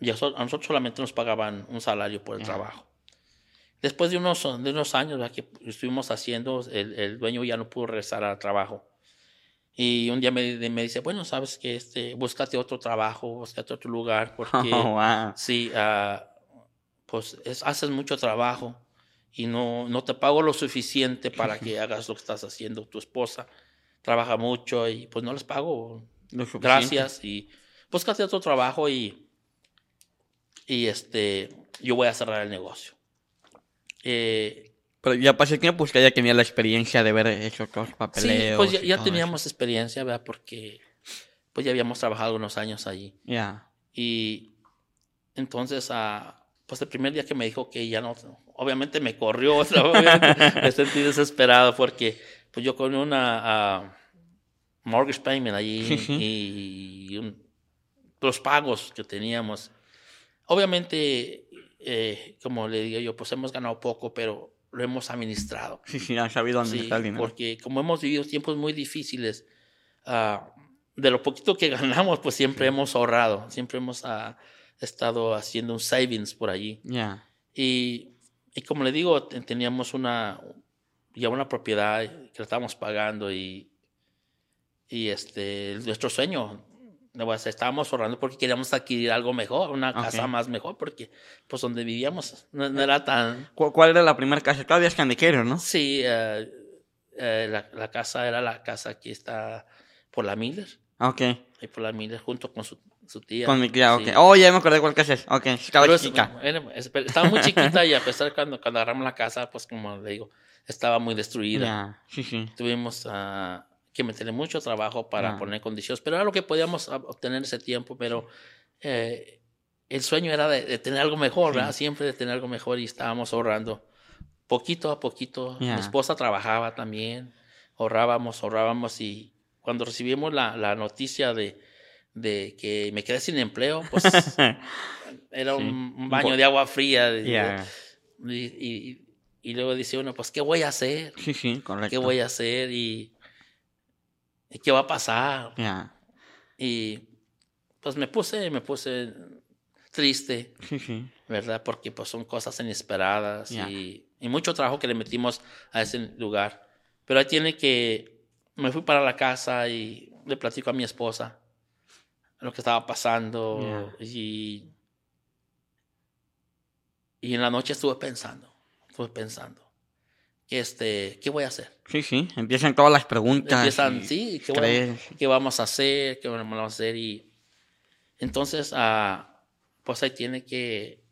y a, a nosotros solamente nos pagaban un salario por el trabajo. Después de unos, de unos años ¿verdad? que estuvimos haciendo, el, el dueño ya no pudo regresar al trabajo. Y un día me, me dice, bueno, sabes que este, búscate otro trabajo, búscate otro lugar, porque Oh, wow. Sí, ah, pues es- haces mucho trabajo y no, no te pago lo suficiente para que hagas lo que estás haciendo. Tu esposa trabaja mucho y pues no les pago. Lo. Gracias y búscate otro trabajo y, y este, yo voy a cerrar el negocio. Eh, Pero ya pasé el tiempo, usted ya tenía la experiencia de ver otros sí, papeleos. pues ya, ya teníamos experiencia, ¿verdad? Porque pues ya habíamos trabajado unos años allí. eso. Ya. Y entonces, ah, pues el primer día que me dijo que ya no, obviamente me corrió obviamente me sentí desesperado porque pues yo con una ah, mortgage payment allí Sí, sí. y un- los pagos que teníamos. Obviamente, eh, como le digo yo, pues hemos ganado poco, pero lo hemos administrado. Sí, sí, han sabido Sí, administrar el dinero. porque como hemos vivido tiempos muy difíciles, ah, de lo poquito que ganamos, pues siempre hemos ahorrado, siempre hemos ah, estado haciendo un savings por allí. Ya. Y, y como le digo, te- teníamos una, ya una propiedad que la estábamos pagando y, y este, nuestro sueño, decir, estábamos ahorrando porque queríamos adquirir algo mejor, una casa Ok. más mejor, porque pues donde vivíamos no, no era tan... ¿Cu- ¿Cuál era la primera casa? Todavía es Candequero, ¿no? Sí, eh, eh, la, la casa era la casa que está por la Miller. Ok. Ahí por la Miller junto con su, su tía. Con mi tía, Sí. ok. Oh, ya me acordé cuál casa es. Ok, estaba Pero es- era- estaba muy chiquita y a pesar de cuando, cuando agarramos la casa, pues como le digo, estaba muy destruida. Ya, sí, sí. Tuvimos ah, que meterle mucho trabajo para Ya. poner condiciones, pero era lo que podíamos ob- obtener ese tiempo, pero eh, el sueño era de, de tener algo mejor, ¿verdad? Siempre de tener algo mejor y estábamos ahorrando poquito a poquito. Ya. Mi esposa trabajaba también, ahorrábamos, ahorrábamos y cuando recibimos la, la noticia de, de que me quedé sin empleo, pues era Sí. un, un baño de agua fría. de- Ya. y, y- y luego dice uno, pues, ¿qué voy a hacer? Sí, sí, correcto. ¿Qué voy a hacer? Y, y qué va a pasar? Ya. Y pues me puse, me puse triste, Sí, sí. ¿verdad? Porque pues son cosas inesperadas Ya. y, y mucho trabajo que le metimos a ese lugar. Pero ahí tiene que, me fui para la casa y le platico a mi esposa lo que estaba pasando y, y en la noche estuve pensando, estuve pensando, este, ¿qué voy a hacer? Sí, sí. Empiezan todas las preguntas. Empiezan, sí, ¿qué, voy- qué vamos a hacer? ¿Qué vamos a hacer? Y entonces, ah, pues ahí tiene que,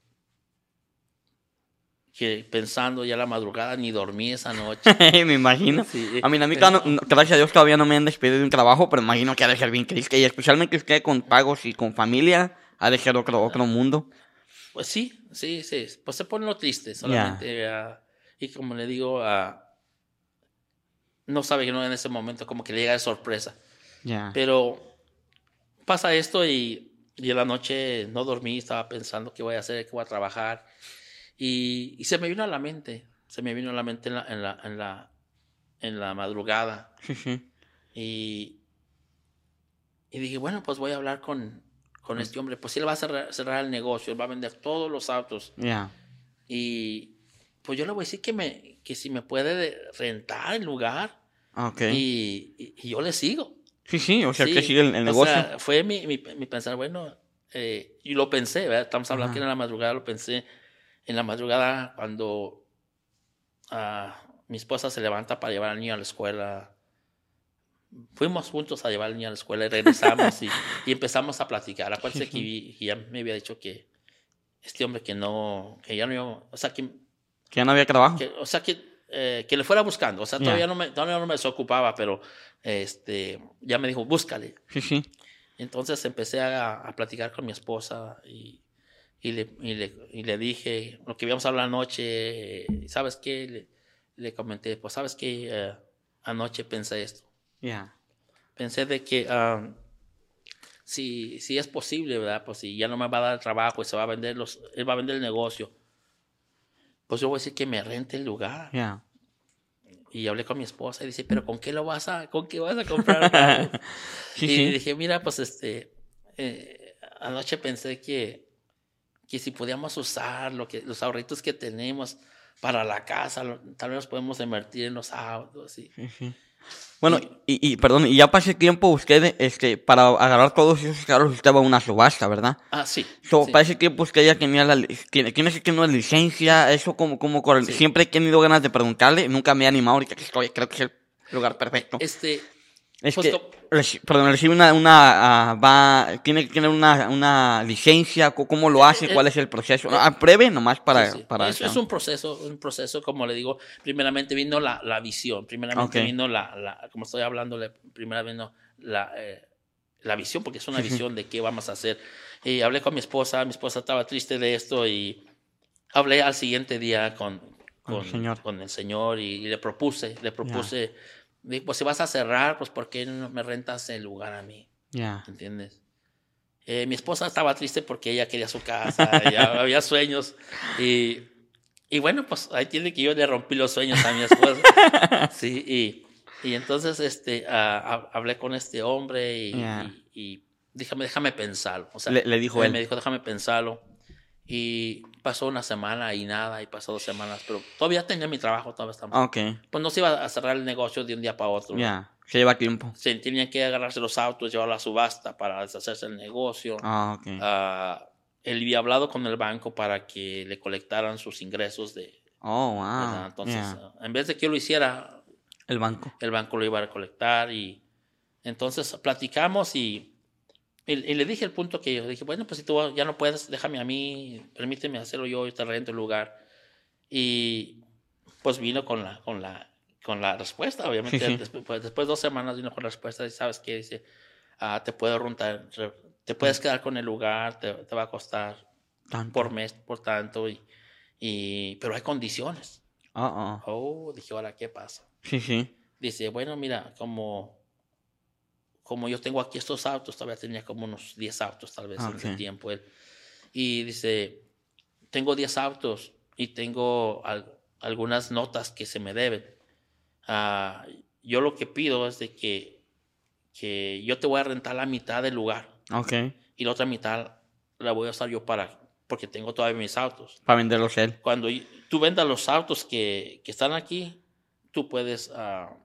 que pensando ya la madrugada, ni dormí esa noche. me imagino. Sí. A mí, a mí no- no- gracias a Dios todavía no me han despedido de un trabajo, pero imagino que ha de ser bien triste. Y especialmente usted con pagos y con familia, ha de ser otro, otro mundo. Pues sí, sí, sí. Pues se pone lo triste solamente. ah, y como le digo, ah, no sabe que no en ese momento, como que le llega de sorpresa. Ya. Pero pasa esto y, y en la noche no dormí, estaba pensando qué voy a hacer, qué voy a trabajar. Y, y se me vino a la mente, se me vino a la mente en la, en la, en la, en la madrugada. Y, y dije, bueno, pues voy a hablar con, con este hombre. Pues él va a cerrar, cerrar el negocio, él va a vender todos los autos. Ya. Y pues yo le voy a decir que, me, que si me puede de- rentar el lugar. Ok. Y, y- y yo le sigo. Sí, sí, o sea, Sí, que sigue el, el o negocio. sea, fue mi, mi, mi pensar, bueno, eh, y lo pensé, ¿verdad? Estamos hablando que en la madrugada, lo pensé en la madrugada cuando ah, mi esposa se levanta para llevar al niño a la escuela. Fuimos juntos a llevar al niño a la escuela y regresamos y, y empezamos a platicar. Acuérdense que, que ya me había dicho que este hombre que no, que ya no, iba- o sea, que, que ya no había trabajo. que- o sea, que, eh, que le fuera buscando. O sea, todavía, no me, todavía no me desocupaba, pero este, ya me dijo, búscale. Entonces empecé a, a platicar con mi esposa y, y, le, y, le, y le dije lo que habíamos hablado anoche. eh, ¿Sabes qué? Le, le comenté, pues, ¿sabes qué? Eh, anoche pensé esto. Ya. Pensé de que ah, si, si es posible, ¿verdad? Pues si ya no me va a dar trabajo y se va a vender los, él va a vender el negocio, pues yo voy a decir que me rente el lugar. Ya. Y hablé con mi esposa y dice, pero ¿con qué lo vas a, con qué vas a comprar? carros?" Sí, y dije, mira, pues este, eh, anoche pensé que, que si podíamos usar lo que, los ahorritos que tenemos para la casa, lo- tal vez podemos invertir en los autos. Y. Bueno, y, y perdón, y ya pasé tiempo usted, este, para agarrar todos esos carros, usted va a una subasta, ¿verdad? ah, sí. So, sí. Para ese tiempo usted ya tenía la, tiene, tiene que tener licencia, eso como, como, Sí. siempre he tenido ganas de preguntarle, nunca me he animado, ahorita que estoy, creo que es el lugar perfecto. Este, Es que, perdón, recibe una, una, ah, va, tiene que tener una, una licencia, ¿cómo lo hace? eh, ¿Cuál es el proceso? Ah, breve nomás para, Sí, sí. para Eso es un proceso, un proceso, como le digo, primeramente vino la, la visión, primeramente Ok. vino la, la- como estoy hablando, la- primero vino la, eh, la visión, porque es una visión de qué vamos a hacer. Y hablé con mi esposa, mi esposa estaba triste de esto y hablé al siguiente día con, Con el Señor. con el Señor y, y le propuse, le propuse, pues si vas a cerrar, pues ¿por qué no me rentas el lugar a mí? Ya. ¿entiendes? Eh, mi esposa estaba triste porque ella quería su casa, ya había sueños y, y bueno, pues ahí tiene que yo le rompí los sueños a mi esposa. Sí, y, y entonces este, hab- hablé con este hombre y, Ya. y- y déjame, déjame pensarlo. O sea, Le- le dijo él. Me dijo, déjame pensarlo. Y pasó una semana y nada, y pasó dos semanas, pero todavía tenía mi trabajo, todavía estaba. Ok, Pues no se iba a cerrar el negocio de un día para otro. ya. Se lleva tiempo. Se tenían que agarrarse los autos, llevarlo a subasta para deshacerse del negocio. Ah, ok. Ah, él había hablado con el banco para que le colectaran sus ingresos de... Oh, ¿verdad? wow. Entonces, ya. ah, en vez de que yo lo hiciera, El banco. el banco lo iba a recolectar y, Entonces platicamos y, y, le dije el punto que yo dije, bueno, pues si tú ya no puedes, déjame a mí, permíteme hacerlo yo, yo te rento el lugar. Y pues vino con la, con la, con la respuesta, obviamente. Después, pues, después, de dos semanas vino con la respuesta y sabes qué, dice, ah, te puedo rentar, te puedes quedar con el lugar, te, te va a costar por mes, por tanto, y, y, pero hay condiciones. Uh Oh, dije, ahora, ¿qué pasa? Sí, sí. Dice, bueno, mira, como, como yo tengo aquí estos autos, todavía tenía como unos 10 autos tal vez en ese tiempo él. Y dice, tengo 10 autos y tengo algunas notas que se me deben. Ah, yo lo que pido es de que, que yo te voy a rentar la mitad del lugar. Ok. Y la otra mitad la voy a usar yo para, porque tengo todavía mis autos. Para venderlos él. Cuando tú vendas los autos que, que están aquí, tú puedes uh,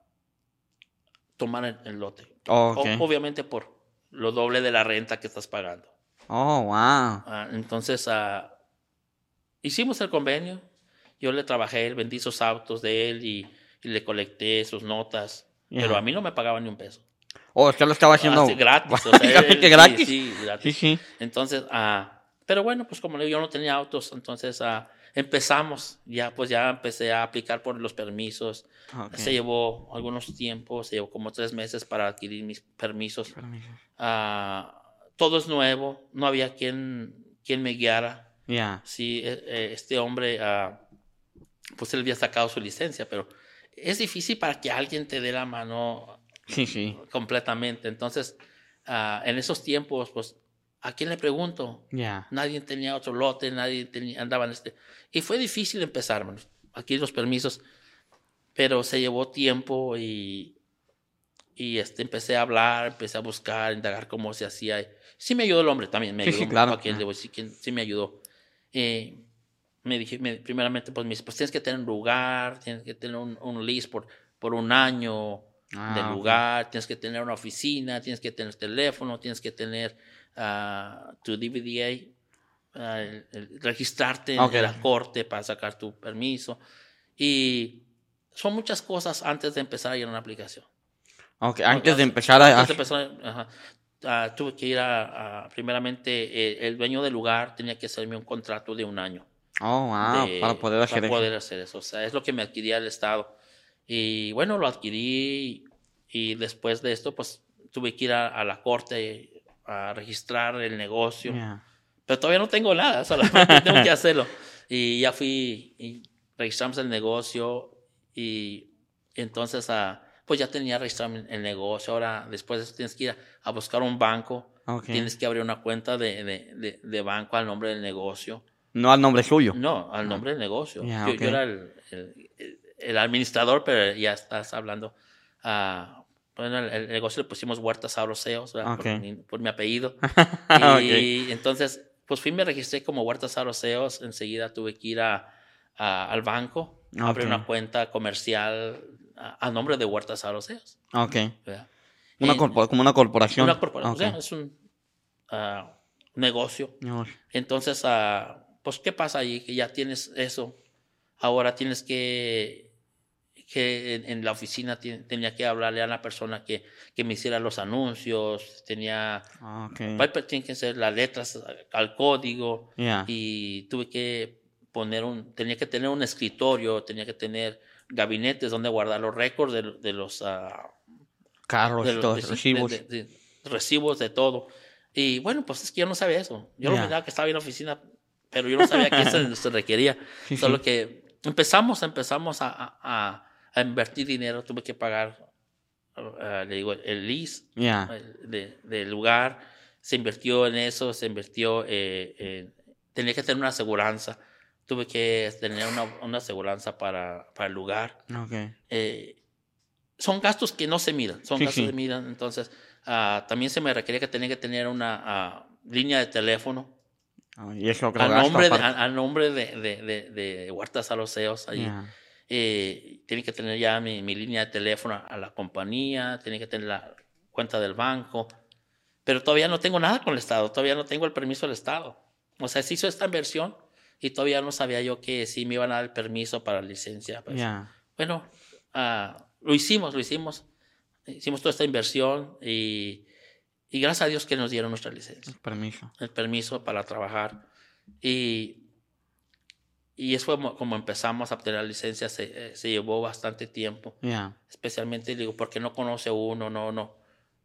tomar el, lote. Obviamente por lo doble de la renta que estás pagando. Oh, wow. Uh, entonces, uh, hicimos el convenio. Yo le trabajé, vendí esos autos de él y, y le colecté sus notas. Pero a mí no me pagaba ni un peso. Oh, usted lo estaba haciendo. gratis. O sea, él, gratis? Sí, gratis. Sí, sí. Entonces, ah, pero bueno, pues como le digo, yo no tenía autos, entonces ah, empezamos, ya pues ya empecé a aplicar por los permisos. Se llevó algunos tiempos, se llevó como tres meses para adquirir mis permisos. Ah, todo es nuevo, no había quien, quien me guiara. Ya. Sí, e, e, este hombre, ah, pues él había sacado su licencia, pero es difícil para que alguien te dé la mano sí, sí. completamente. Entonces, en esos tiempos, pues ¿A quién le pregunto? Ya. Nadie tenía otro lote, nadie tenía, andaba en este. Y fue difícil empezar, aquí los permisos, pero se llevó tiempo y, y este, empecé a hablar, empecé a buscar, a indagar cómo se hacía. Sí me ayudó el hombre también, me ayudó. Sí, claro. sí, sí, me ayudó. Eh, me dije, primeramente, pues me dice, pues tienes que tener un lugar, tienes que tener un, un lease por, por un año ah, del lugar, tienes que tener una oficina, tienes que tener teléfono, tienes que tener tu DVDA, registrarte en la corte para sacar tu permiso. Y son muchas cosas antes de empezar a ir a una aplicación. Okay, antes de empezar a... Ah, tuve que ir a, primeramente, eh, el dueño del lugar tenía que hacerme un contrato de un año. Oh, wow, para poder hacer para poder hacer eso. O sea, es lo que me adquiría el Estado. Y bueno, lo adquirí y después de esto, pues tuve que ir a la corte a registrar el negocio. Pero todavía no tengo nada, solamente tengo que hacerlo. Y ya fui y registramos el negocio y entonces ah, pues ya tenía registrado el negocio. Ahora después de eso tienes que ir a, buscar un banco. Tienes que abrir una cuenta de, de, de, banco al nombre del negocio. No al nombre suyo. No, al nombre del negocio. yo, era el, el, administrador, pero ya estás hablando a bueno, el, negocio le pusimos Huertas Auroseos, por, mi, apellido. y entonces, pues fui, me registré como Huertas Auroseos. Enseguida tuve que ir a, al banco, abrir una cuenta comercial a, nombre de Huertas Auroseos. Ok. Una como una corporación. Una corporación, es un uh, negocio. Entonces, uh, pues, ¿qué pasa ahí? Que ya tienes eso. Ahora tienes que que en, la oficina tenía que hablarle a la persona que, que me hiciera los anuncios, tenía ah, tiene que ser las letras al código y tuve que poner un, tenía que tener un escritorio, tenía que tener gabinetes donde guardar los récords de, los uh, carros, de los, recibos. De, recibos de todo. Y bueno, pues es que yo no sabía eso. Yo no miraba que estaba en la oficina, pero yo no sabía que eso se requería. Solo que empezamos, empezamos a a invertir dinero, tuve que pagar, uh, le digo, el lease del lugar, se invirtió en eso, se invirtió, eh, tenía que tener una aseguranza, tuve que tener una, una aseguranza para, para, el lugar. Okay. Eh, son gastos que no se miran, son gastos que se miran, entonces uh, también se me requería que tenía que tener una uh, línea de teléfono. Ah, y eso al, nombre de, al, nombre de, de, de, Huertas a los ahí eh, tiene que tener ya mi, mi, línea de teléfono a la compañía, tiene que tener la cuenta del banco, pero todavía no tengo nada con el Estado, todavía no tengo el permiso del Estado. O sea, se hizo esta inversión y todavía no sabía yo que sí me iban a dar el permiso para la licencia. Pues. Bueno, uh, lo hicimos, lo hicimos. hicimos toda esta inversión y, y gracias a Dios que nos dieron nuestra licencia. El permiso. El permiso para trabajar. Y, y eso como, como empezamos a obtener la licencia, se, eh, se llevó bastante tiempo. Yeah. Especialmente, digo, porque no conoce uno, no, no.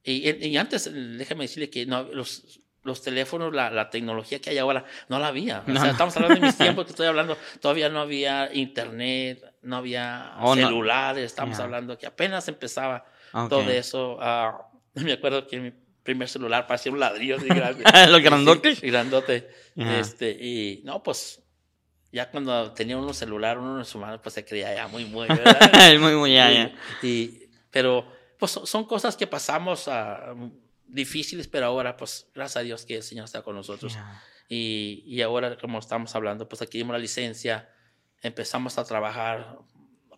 Y, y antes, déjame decirle que no, los, los teléfonos, la, la, tecnología que hay ahora, no la había. O No, sea, no. estamos hablando de mis tiempos que estoy hablando, todavía no había internet, no había Oh, celulares, estamos hablando que apenas empezaba Ok. todo eso. Ah, me acuerdo que mi primer celular parecía un ladrillo así grande. Los grandotes. Sí, grandote. Ya. Este, y no, pues ya cuando tenía uno celular, uno en su mano, pues se creía ya muy, muy, ¿verdad? muy, muy, ya, ya. Y, pero pues son- cosas que pasamos ah, difíciles, pero ahora pues gracias a Dios que el Señor está con nosotros. Ya. Y, y ahora como estamos hablando, pues adquirimos la licencia, empezamos a trabajar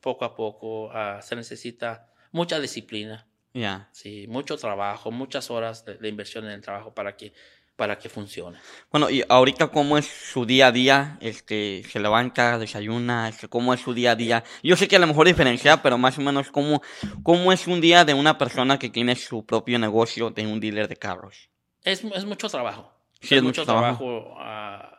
poco a poco, ah, se necesita mucha disciplina, Ya. sí, mucho trabajo, muchas horas de, de inversión en el trabajo para que, para que funcione. Bueno, y ahorita cómo es su día a día, este, se levanta, desayuna, este, cómo es su día a día. Yo sé que a lo mejor diferencia, pero más o menos cómo, cómo es un día de una persona que tiene su propio negocio de un dealer de carros. Es, es mucho trabajo. Sí, es mucho trabajo. ah,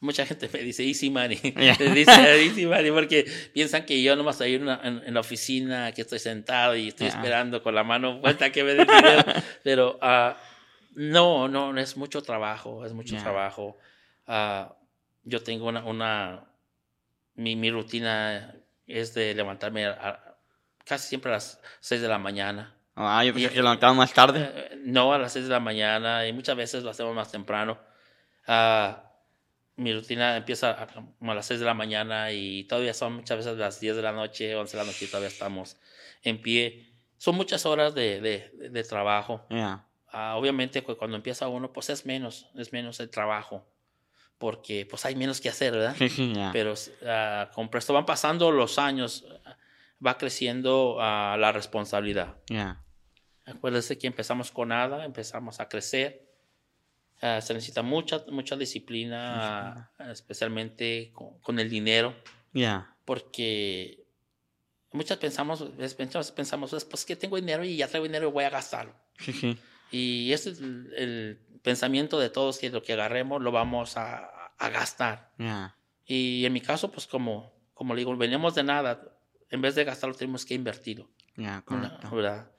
mucha gente me dice easy money. Me dice easy money porque piensan que yo nomás estoy en, una- en- en la oficina, que estoy sentado y estoy Ya. esperando con la mano vuelta que me den dinero. Pero ah, no, no, es mucho trabajo, es mucho Ya. trabajo. Ah, yo tengo una, una mi, mi rutina es de levantarme a- a- casi siempre a las 6 de la mañana. Ah, yo pensé Y- que levantaba más tarde. Eh, no, a las 6 de la mañana y muchas veces lo hacemos más temprano. Ah, mi rutina empieza a, como a las 6 de la mañana y todavía son muchas veces las 10 de la noche, 11 de la noche y todavía estamos en pie. Son muchas horas de, de, de trabajo. Ya. Ah, obviamente cu- cuando empieza uno, pues es menos, es menos el trabajo, porque pues hay menos que hacer, ¿verdad? Ya. Pero ah, con presto van pasando los años, va creciendo ah, la responsabilidad. Ya. Acuérdense que empezamos con nada, empezamos a crecer. Ah, se necesita mucha, mucha disciplina, especialmente con, con el dinero, Ya. porque muchas pensamos, pensamos, pensamos, pues, pues que tengo dinero y ya traigo dinero y voy a gastarlo. Y ese es el, el pensamiento de todos, que lo que agarremos lo vamos a, a gastar. Y en mi caso, pues como, como le digo, veníamos de nada, en vez de gastarlo tenemos que invertirlo. Correcto. ¿verdad?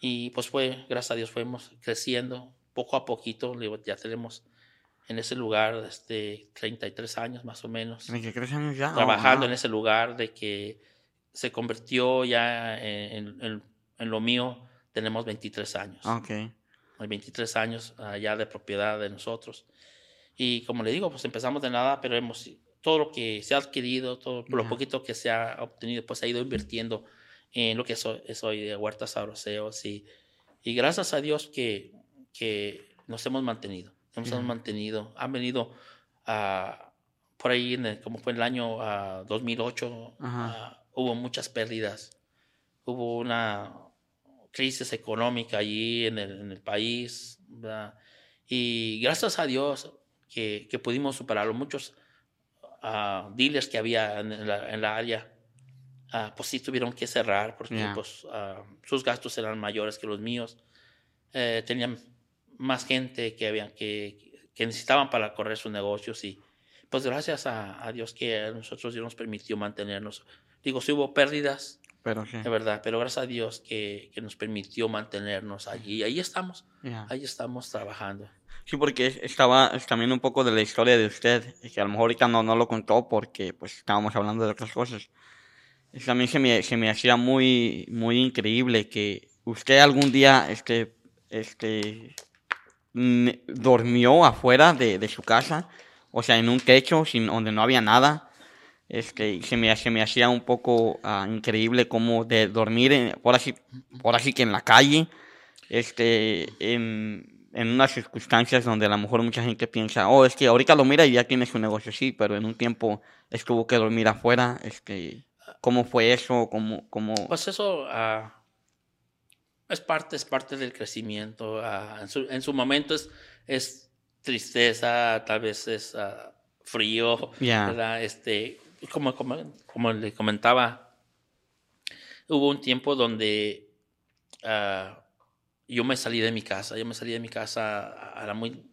Y pues fue, gracias a Dios, fuimos creciendo poco a poquito. Ya tenemos en ese lugar este, 33 años más o menos, 23 años ya. oh, trabajando wow. en ese lugar de que se convirtió ya en, en- en lo mío. Tenemos 23 años. Ok. Hay 23 años ah, ya de propiedad de nosotros. Y como le digo, pues empezamos de nada, pero hemos todo lo que se ha adquirido, todo lo Ya. poquito que se ha obtenido, pues ha ido invirtiendo en lo que soy, soy de huertas sabroseos y, y gracias a Dios que, que nos hemos mantenido, nos Ya. hemos mantenido, han venido ah, por ahí, en el- como fue el año ah, 2008, Ajá. ah, hubo muchas pérdidas, hubo una crisis económica allí en el, en el país, ¿verdad? y gracias a Dios que, que pudimos superarlo. Muchos ah, dealers que había en la, en la área, ah, pues sí tuvieron que cerrar porque Ya. pues, ah, sus gastos eran mayores que los míos. Eh, tenían más gente que, habían, que, que necesitaban para correr sus negocios y pues gracias a, a Dios que a nosotros Dios nos permitió mantenernos. Digo, sí hubo pérdidas, Pero sí. de verdad, pero gracias a Dios que, que nos permitió mantenernos allí. Y ahí estamos, Ya. ahí estamos trabajando. Sí, porque es- estaba es también un poco de la historia de usted, que a lo mejor ahorita no, no lo contó porque pues estábamos hablando de otras cosas. También se me, se me hacía muy, muy increíble que usted algún día este, este, ne- dormió afuera de, de su casa, o sea, en un techo sin, donde no había nada. Este, se me, se me hacía un poco ah, increíble como de dormir, en, por, así, por así que en la calle, este, en, en unas circunstancias donde a lo mejor mucha gente piensa, oh, es que ahorita lo mira y ya tiene su negocio, sí, pero en un tiempo estuvo que dormir afuera, este, ¿cómo fue eso? ¿Cómo, cómo... Pues eso ah, es parte, es parte del crecimiento. ah, en, su, en su momento es, es tristeza, tal vez es frío. ¿verdad? Este, como, como, como le comentaba, hubo un tiempo donde ah, yo me salí de mi casa, yo me salí de mi casa a la muy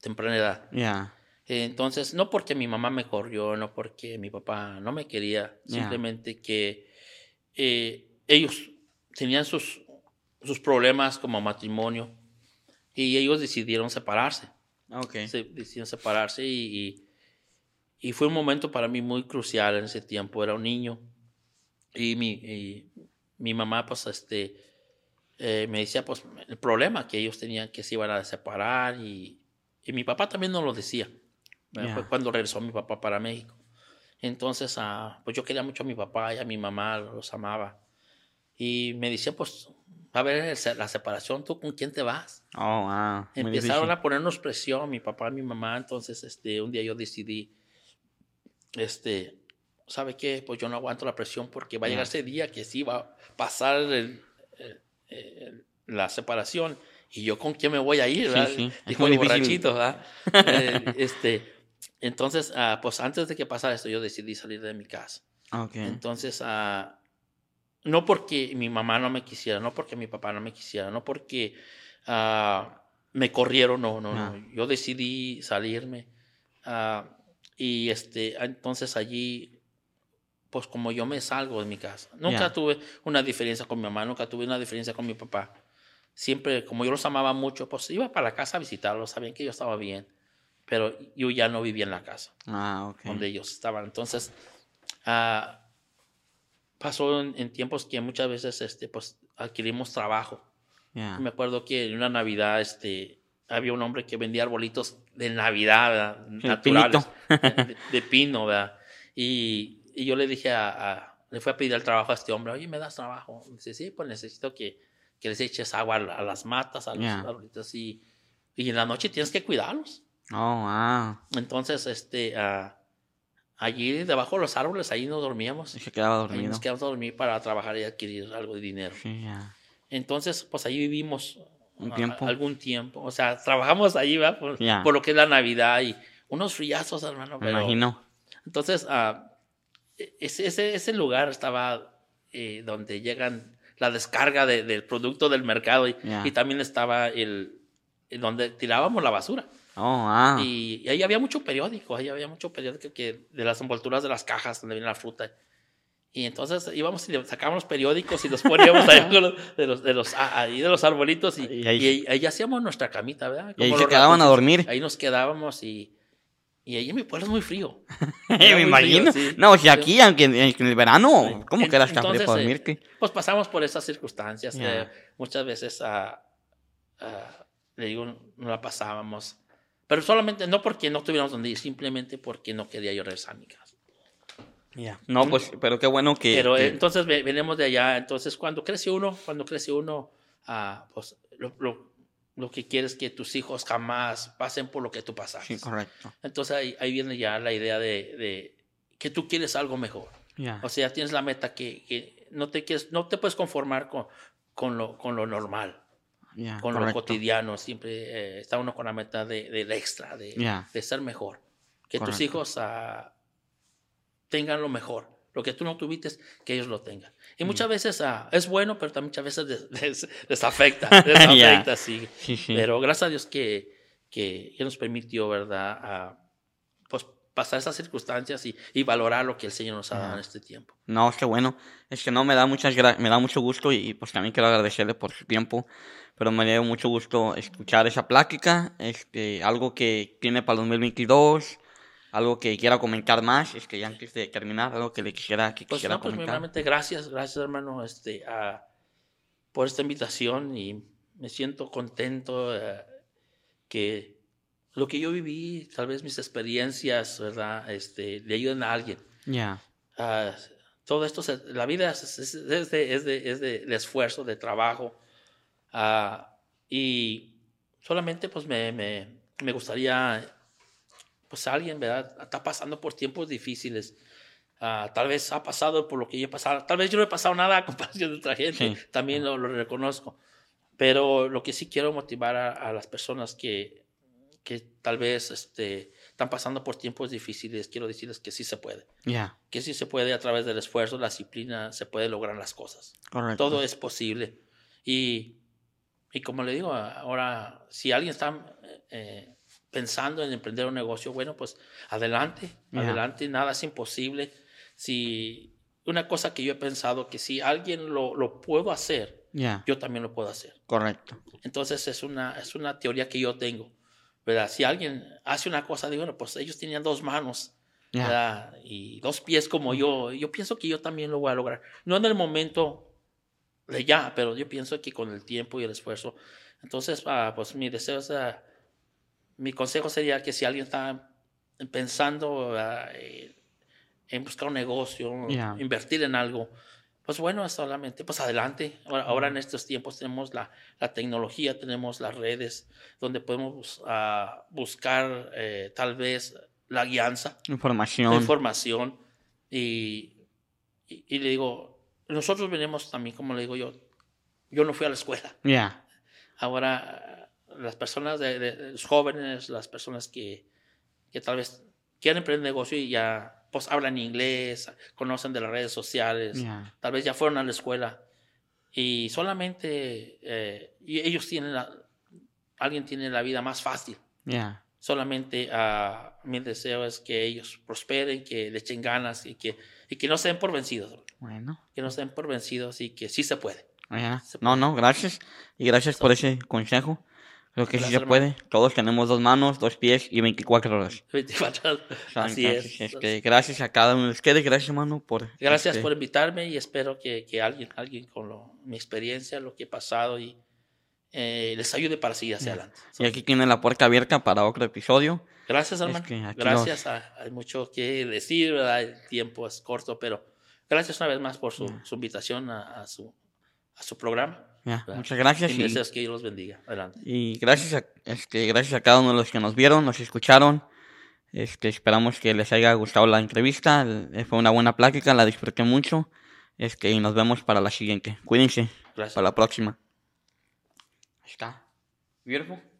temprana edad. Ya. Entonces, no porque mi mamá me corrió, no porque mi papá no me quería, simplemente que eh, ellos tenían sus, sus problemas como matrimonio y ellos decidieron separarse. Okay. Se, decidieron separarse y, y, fue un momento para mí muy crucial en ese tiempo. Era un niño y mi, mi mamá, pues, este, eh, me decía, pues, el problema que ellos tenían que se iban a separar y, y mi papá también nos lo decía. Fue cuando regresó mi papá para México. Entonces, ah, pues yo quería mucho a mi papá y a mi mamá, los amaba. Y me decía, pues, a ver la separación, ¿tú con quién te vas? Oh, wow. Empezaron a ponernos presión, mi papá y mi mamá. Entonces, este, un día yo decidí, este, ¿sabe qué? Pues yo no aguanto la presión porque va a llegar ese día que sí va a pasar la separación. Y yo con quién me voy a ir, ¿verdad? Sí, Dijo el borrachito, ¿verdad? Eh, este, entonces, ah, pues antes de que pasara esto, yo decidí salir de mi casa. Okay. Entonces, uh, no porque mi mamá no me quisiera, no porque mi papá no me quisiera, no porque uh, me corrieron, no, no, no, Yo decidí salirme. Y este, entonces allí, pues como yo me salgo de mi casa. Nunca tuve una diferencia con mi mamá, nunca tuve una diferencia con mi papá. Siempre, como yo los amaba mucho, pues iba para la casa a visitarlos, sabían que yo estaba bien pero yo ya no vivía en la casa ah, donde ellos estaban. Entonces, uh, pasó en, tiempos que muchas veces este, pues, adquirimos trabajo. Me acuerdo que en una Navidad este, había un hombre que vendía arbolitos de Navidad, naturales, de, pino, ¿verdad? Y, y, yo le dije a, le fui a pedir el trabajo a este hombre, oye, ¿me das trabajo? dice, sí, pues necesito que, que les eches agua a, las matas, a los arbolitos, y, y en la noche tienes que cuidarlos. Oh, wow. Entonces, este, uh, allí debajo de los árboles, ahí nos dormíamos. Y se quedaba dormido. Ahí nos quedamos a dormir para trabajar y adquirir algo de dinero. Entonces, pues ahí vivimos un tiempo. algún tiempo. O sea, trabajamos ahí, ¿verdad? Por, lo que es la Navidad y unos friazos, hermano. Me imagino. Entonces, uh, ese, ese, ese, lugar estaba eh, donde llegan la descarga de, del producto del mercado y, y también estaba el, donde tirábamos la basura. Oh, y, ahí había mucho periódico, ahí había mucho periódico que, de las envolturas de las cajas donde viene la fruta. Y entonces íbamos y sacábamos los periódicos y los poníamos ahí de los, de los, ahí de los arbolitos y, ahí, hacíamos nuestra camita, ¿verdad? y ahí se quedaban a dormir. Ahí nos quedábamos y, y ahí en mi pueblo es muy frío. me imagino. no, si aquí, aunque en, el verano, ¿cómo quedas frío para dormir? Eh, pues pasamos por esas circunstancias. Eh, muchas veces, uh, le digo, no la pasábamos pero solamente, no porque no tuviéramos donde ir, simplemente porque no quería yo regresar a mi casa. Ya. No, pues, pero qué bueno que. Pero entonces venimos de allá. Entonces, cuando crece uno, cuando crece uno, ah, pues lo, lo, lo, que quieres es que tus hijos jamás pasen por lo que tú pasaste. Sí, correcto. Entonces ahí, ahí viene ya la idea de, de que tú quieres algo mejor. Ya. O sea, tienes la meta que, que, no, te quieres, no te puedes conformar con, con, lo, con lo normal con lo cotidiano. Siempre eh, está uno con la meta de, del extra, de, de, ser mejor. Que tus hijos uh, tengan lo mejor. Lo que tú no tuviste, que ellos lo tengan. Y mm. muchas veces uh, es bueno, pero también muchas veces les, les, afecta. Les sí. Pero gracias a Dios que, que, que nos permitió, ¿verdad? pues pasar esas circunstancias y, y, valorar lo que el Señor nos ha dado en este tiempo. No, es que bueno, es que no me da muchas me da mucho gusto y, y, pues también quiero agradecerle por su tiempo pero me dio mucho gusto escuchar esa plática, este, algo que tiene para el 2022, algo que quiera comentar más, es que ya antes de terminar, algo que le quisiera, que pues quisiera no, pues comentar. gracias, gracias hermano, este, por esta invitación y me siento contento eh, que lo que yo viví, tal vez mis experiencias, ¿verdad? Este, le ayuden a alguien. Ya. todo esto, la vida es, es, es, de, es, de, es de esfuerzo, de trabajo. Ah, y solamente pues me, me, me, gustaría, pues alguien, ¿verdad? Está pasando por tiempos difíciles. Uh, tal vez ha pasado por lo que yo he pasado. Tal vez yo no he pasado nada a comparación de otra gente. También lo, lo, reconozco. Pero lo que sí quiero motivar a, a las personas que, que tal vez este, están pasando por tiempos difíciles, quiero decirles que sí se puede. ya Que sí se puede a través del esfuerzo, la disciplina, se puede lograr las cosas. Todo es posible. Y, y como le digo, ahora, si alguien está eh, pensando en emprender un negocio, bueno, pues adelante, adelante, nada es imposible. Si una cosa que yo he pensado, que si alguien lo, lo puedo hacer, yo también lo puedo hacer. Correcto. Entonces es una, es una teoría que yo tengo. ¿verdad? Si alguien hace una cosa, digo, bueno, pues ellos tenían dos manos y dos pies como yo. Yo pienso que yo también lo voy a lograr. No en el momento de ya, pero yo pienso que con el tiempo y el esfuerzo. Entonces, ah, pues mi deseo es, ah, mi consejo sería que si alguien está pensando ah, en buscar un negocio, invertir en algo, pues bueno, solamente, pues adelante. Ahora, ahora en estos tiempos tenemos la, la, tecnología, tenemos las redes, donde podemos buscar eh, tal vez la guianza. Información. información. Y, y, le digo, nosotros venimos también, como le digo yo, yo no fui a la escuela. Ya. Ahora, las personas, de, los jóvenes, las personas que, que tal vez quieren emprender negocio y ya pues hablan inglés, conocen de las redes sociales, tal vez ya fueron a la escuela y solamente eh, y ellos tienen la, alguien tiene la vida más fácil. ya Solamente uh, mi deseo es que ellos prosperen, que le echen ganas y que, y que no se den por vencidos. Bueno. Que no se den por vencidos y que sí se puede. No, no, gracias. Y gracias por ese consejo. Creo que sí se puede. Todos tenemos dos manos, dos pies y 24 horas. 24 horas. Así es. Este, gracias a cada uno de ustedes. Gracias, hermano, por... Gracias este por invitarme y espero que, que alguien, alguien con lo, mi experiencia, lo que he pasado y eh, les ayude para seguir hacia adelante. Y aquí tienen la puerta abierta para otro episodio. Gracias, hermano. gracias. hay mucho que decir, ¿verdad? el tiempo es corto, pero gracias una vez más por su, su invitación a, su, a su programa. Muchas gracias. Y, deseos que Dios los bendiga. Adelante. Y gracias a, este, gracias a cada uno de los que nos vieron, nos escucharon. Este, esperamos que les haya gustado la entrevista. Fue una buena plática, la disfruté mucho. Este, y nos vemos para la siguiente. Cuídense. Gracias. Para la próxima. Ahí está. Beautiful.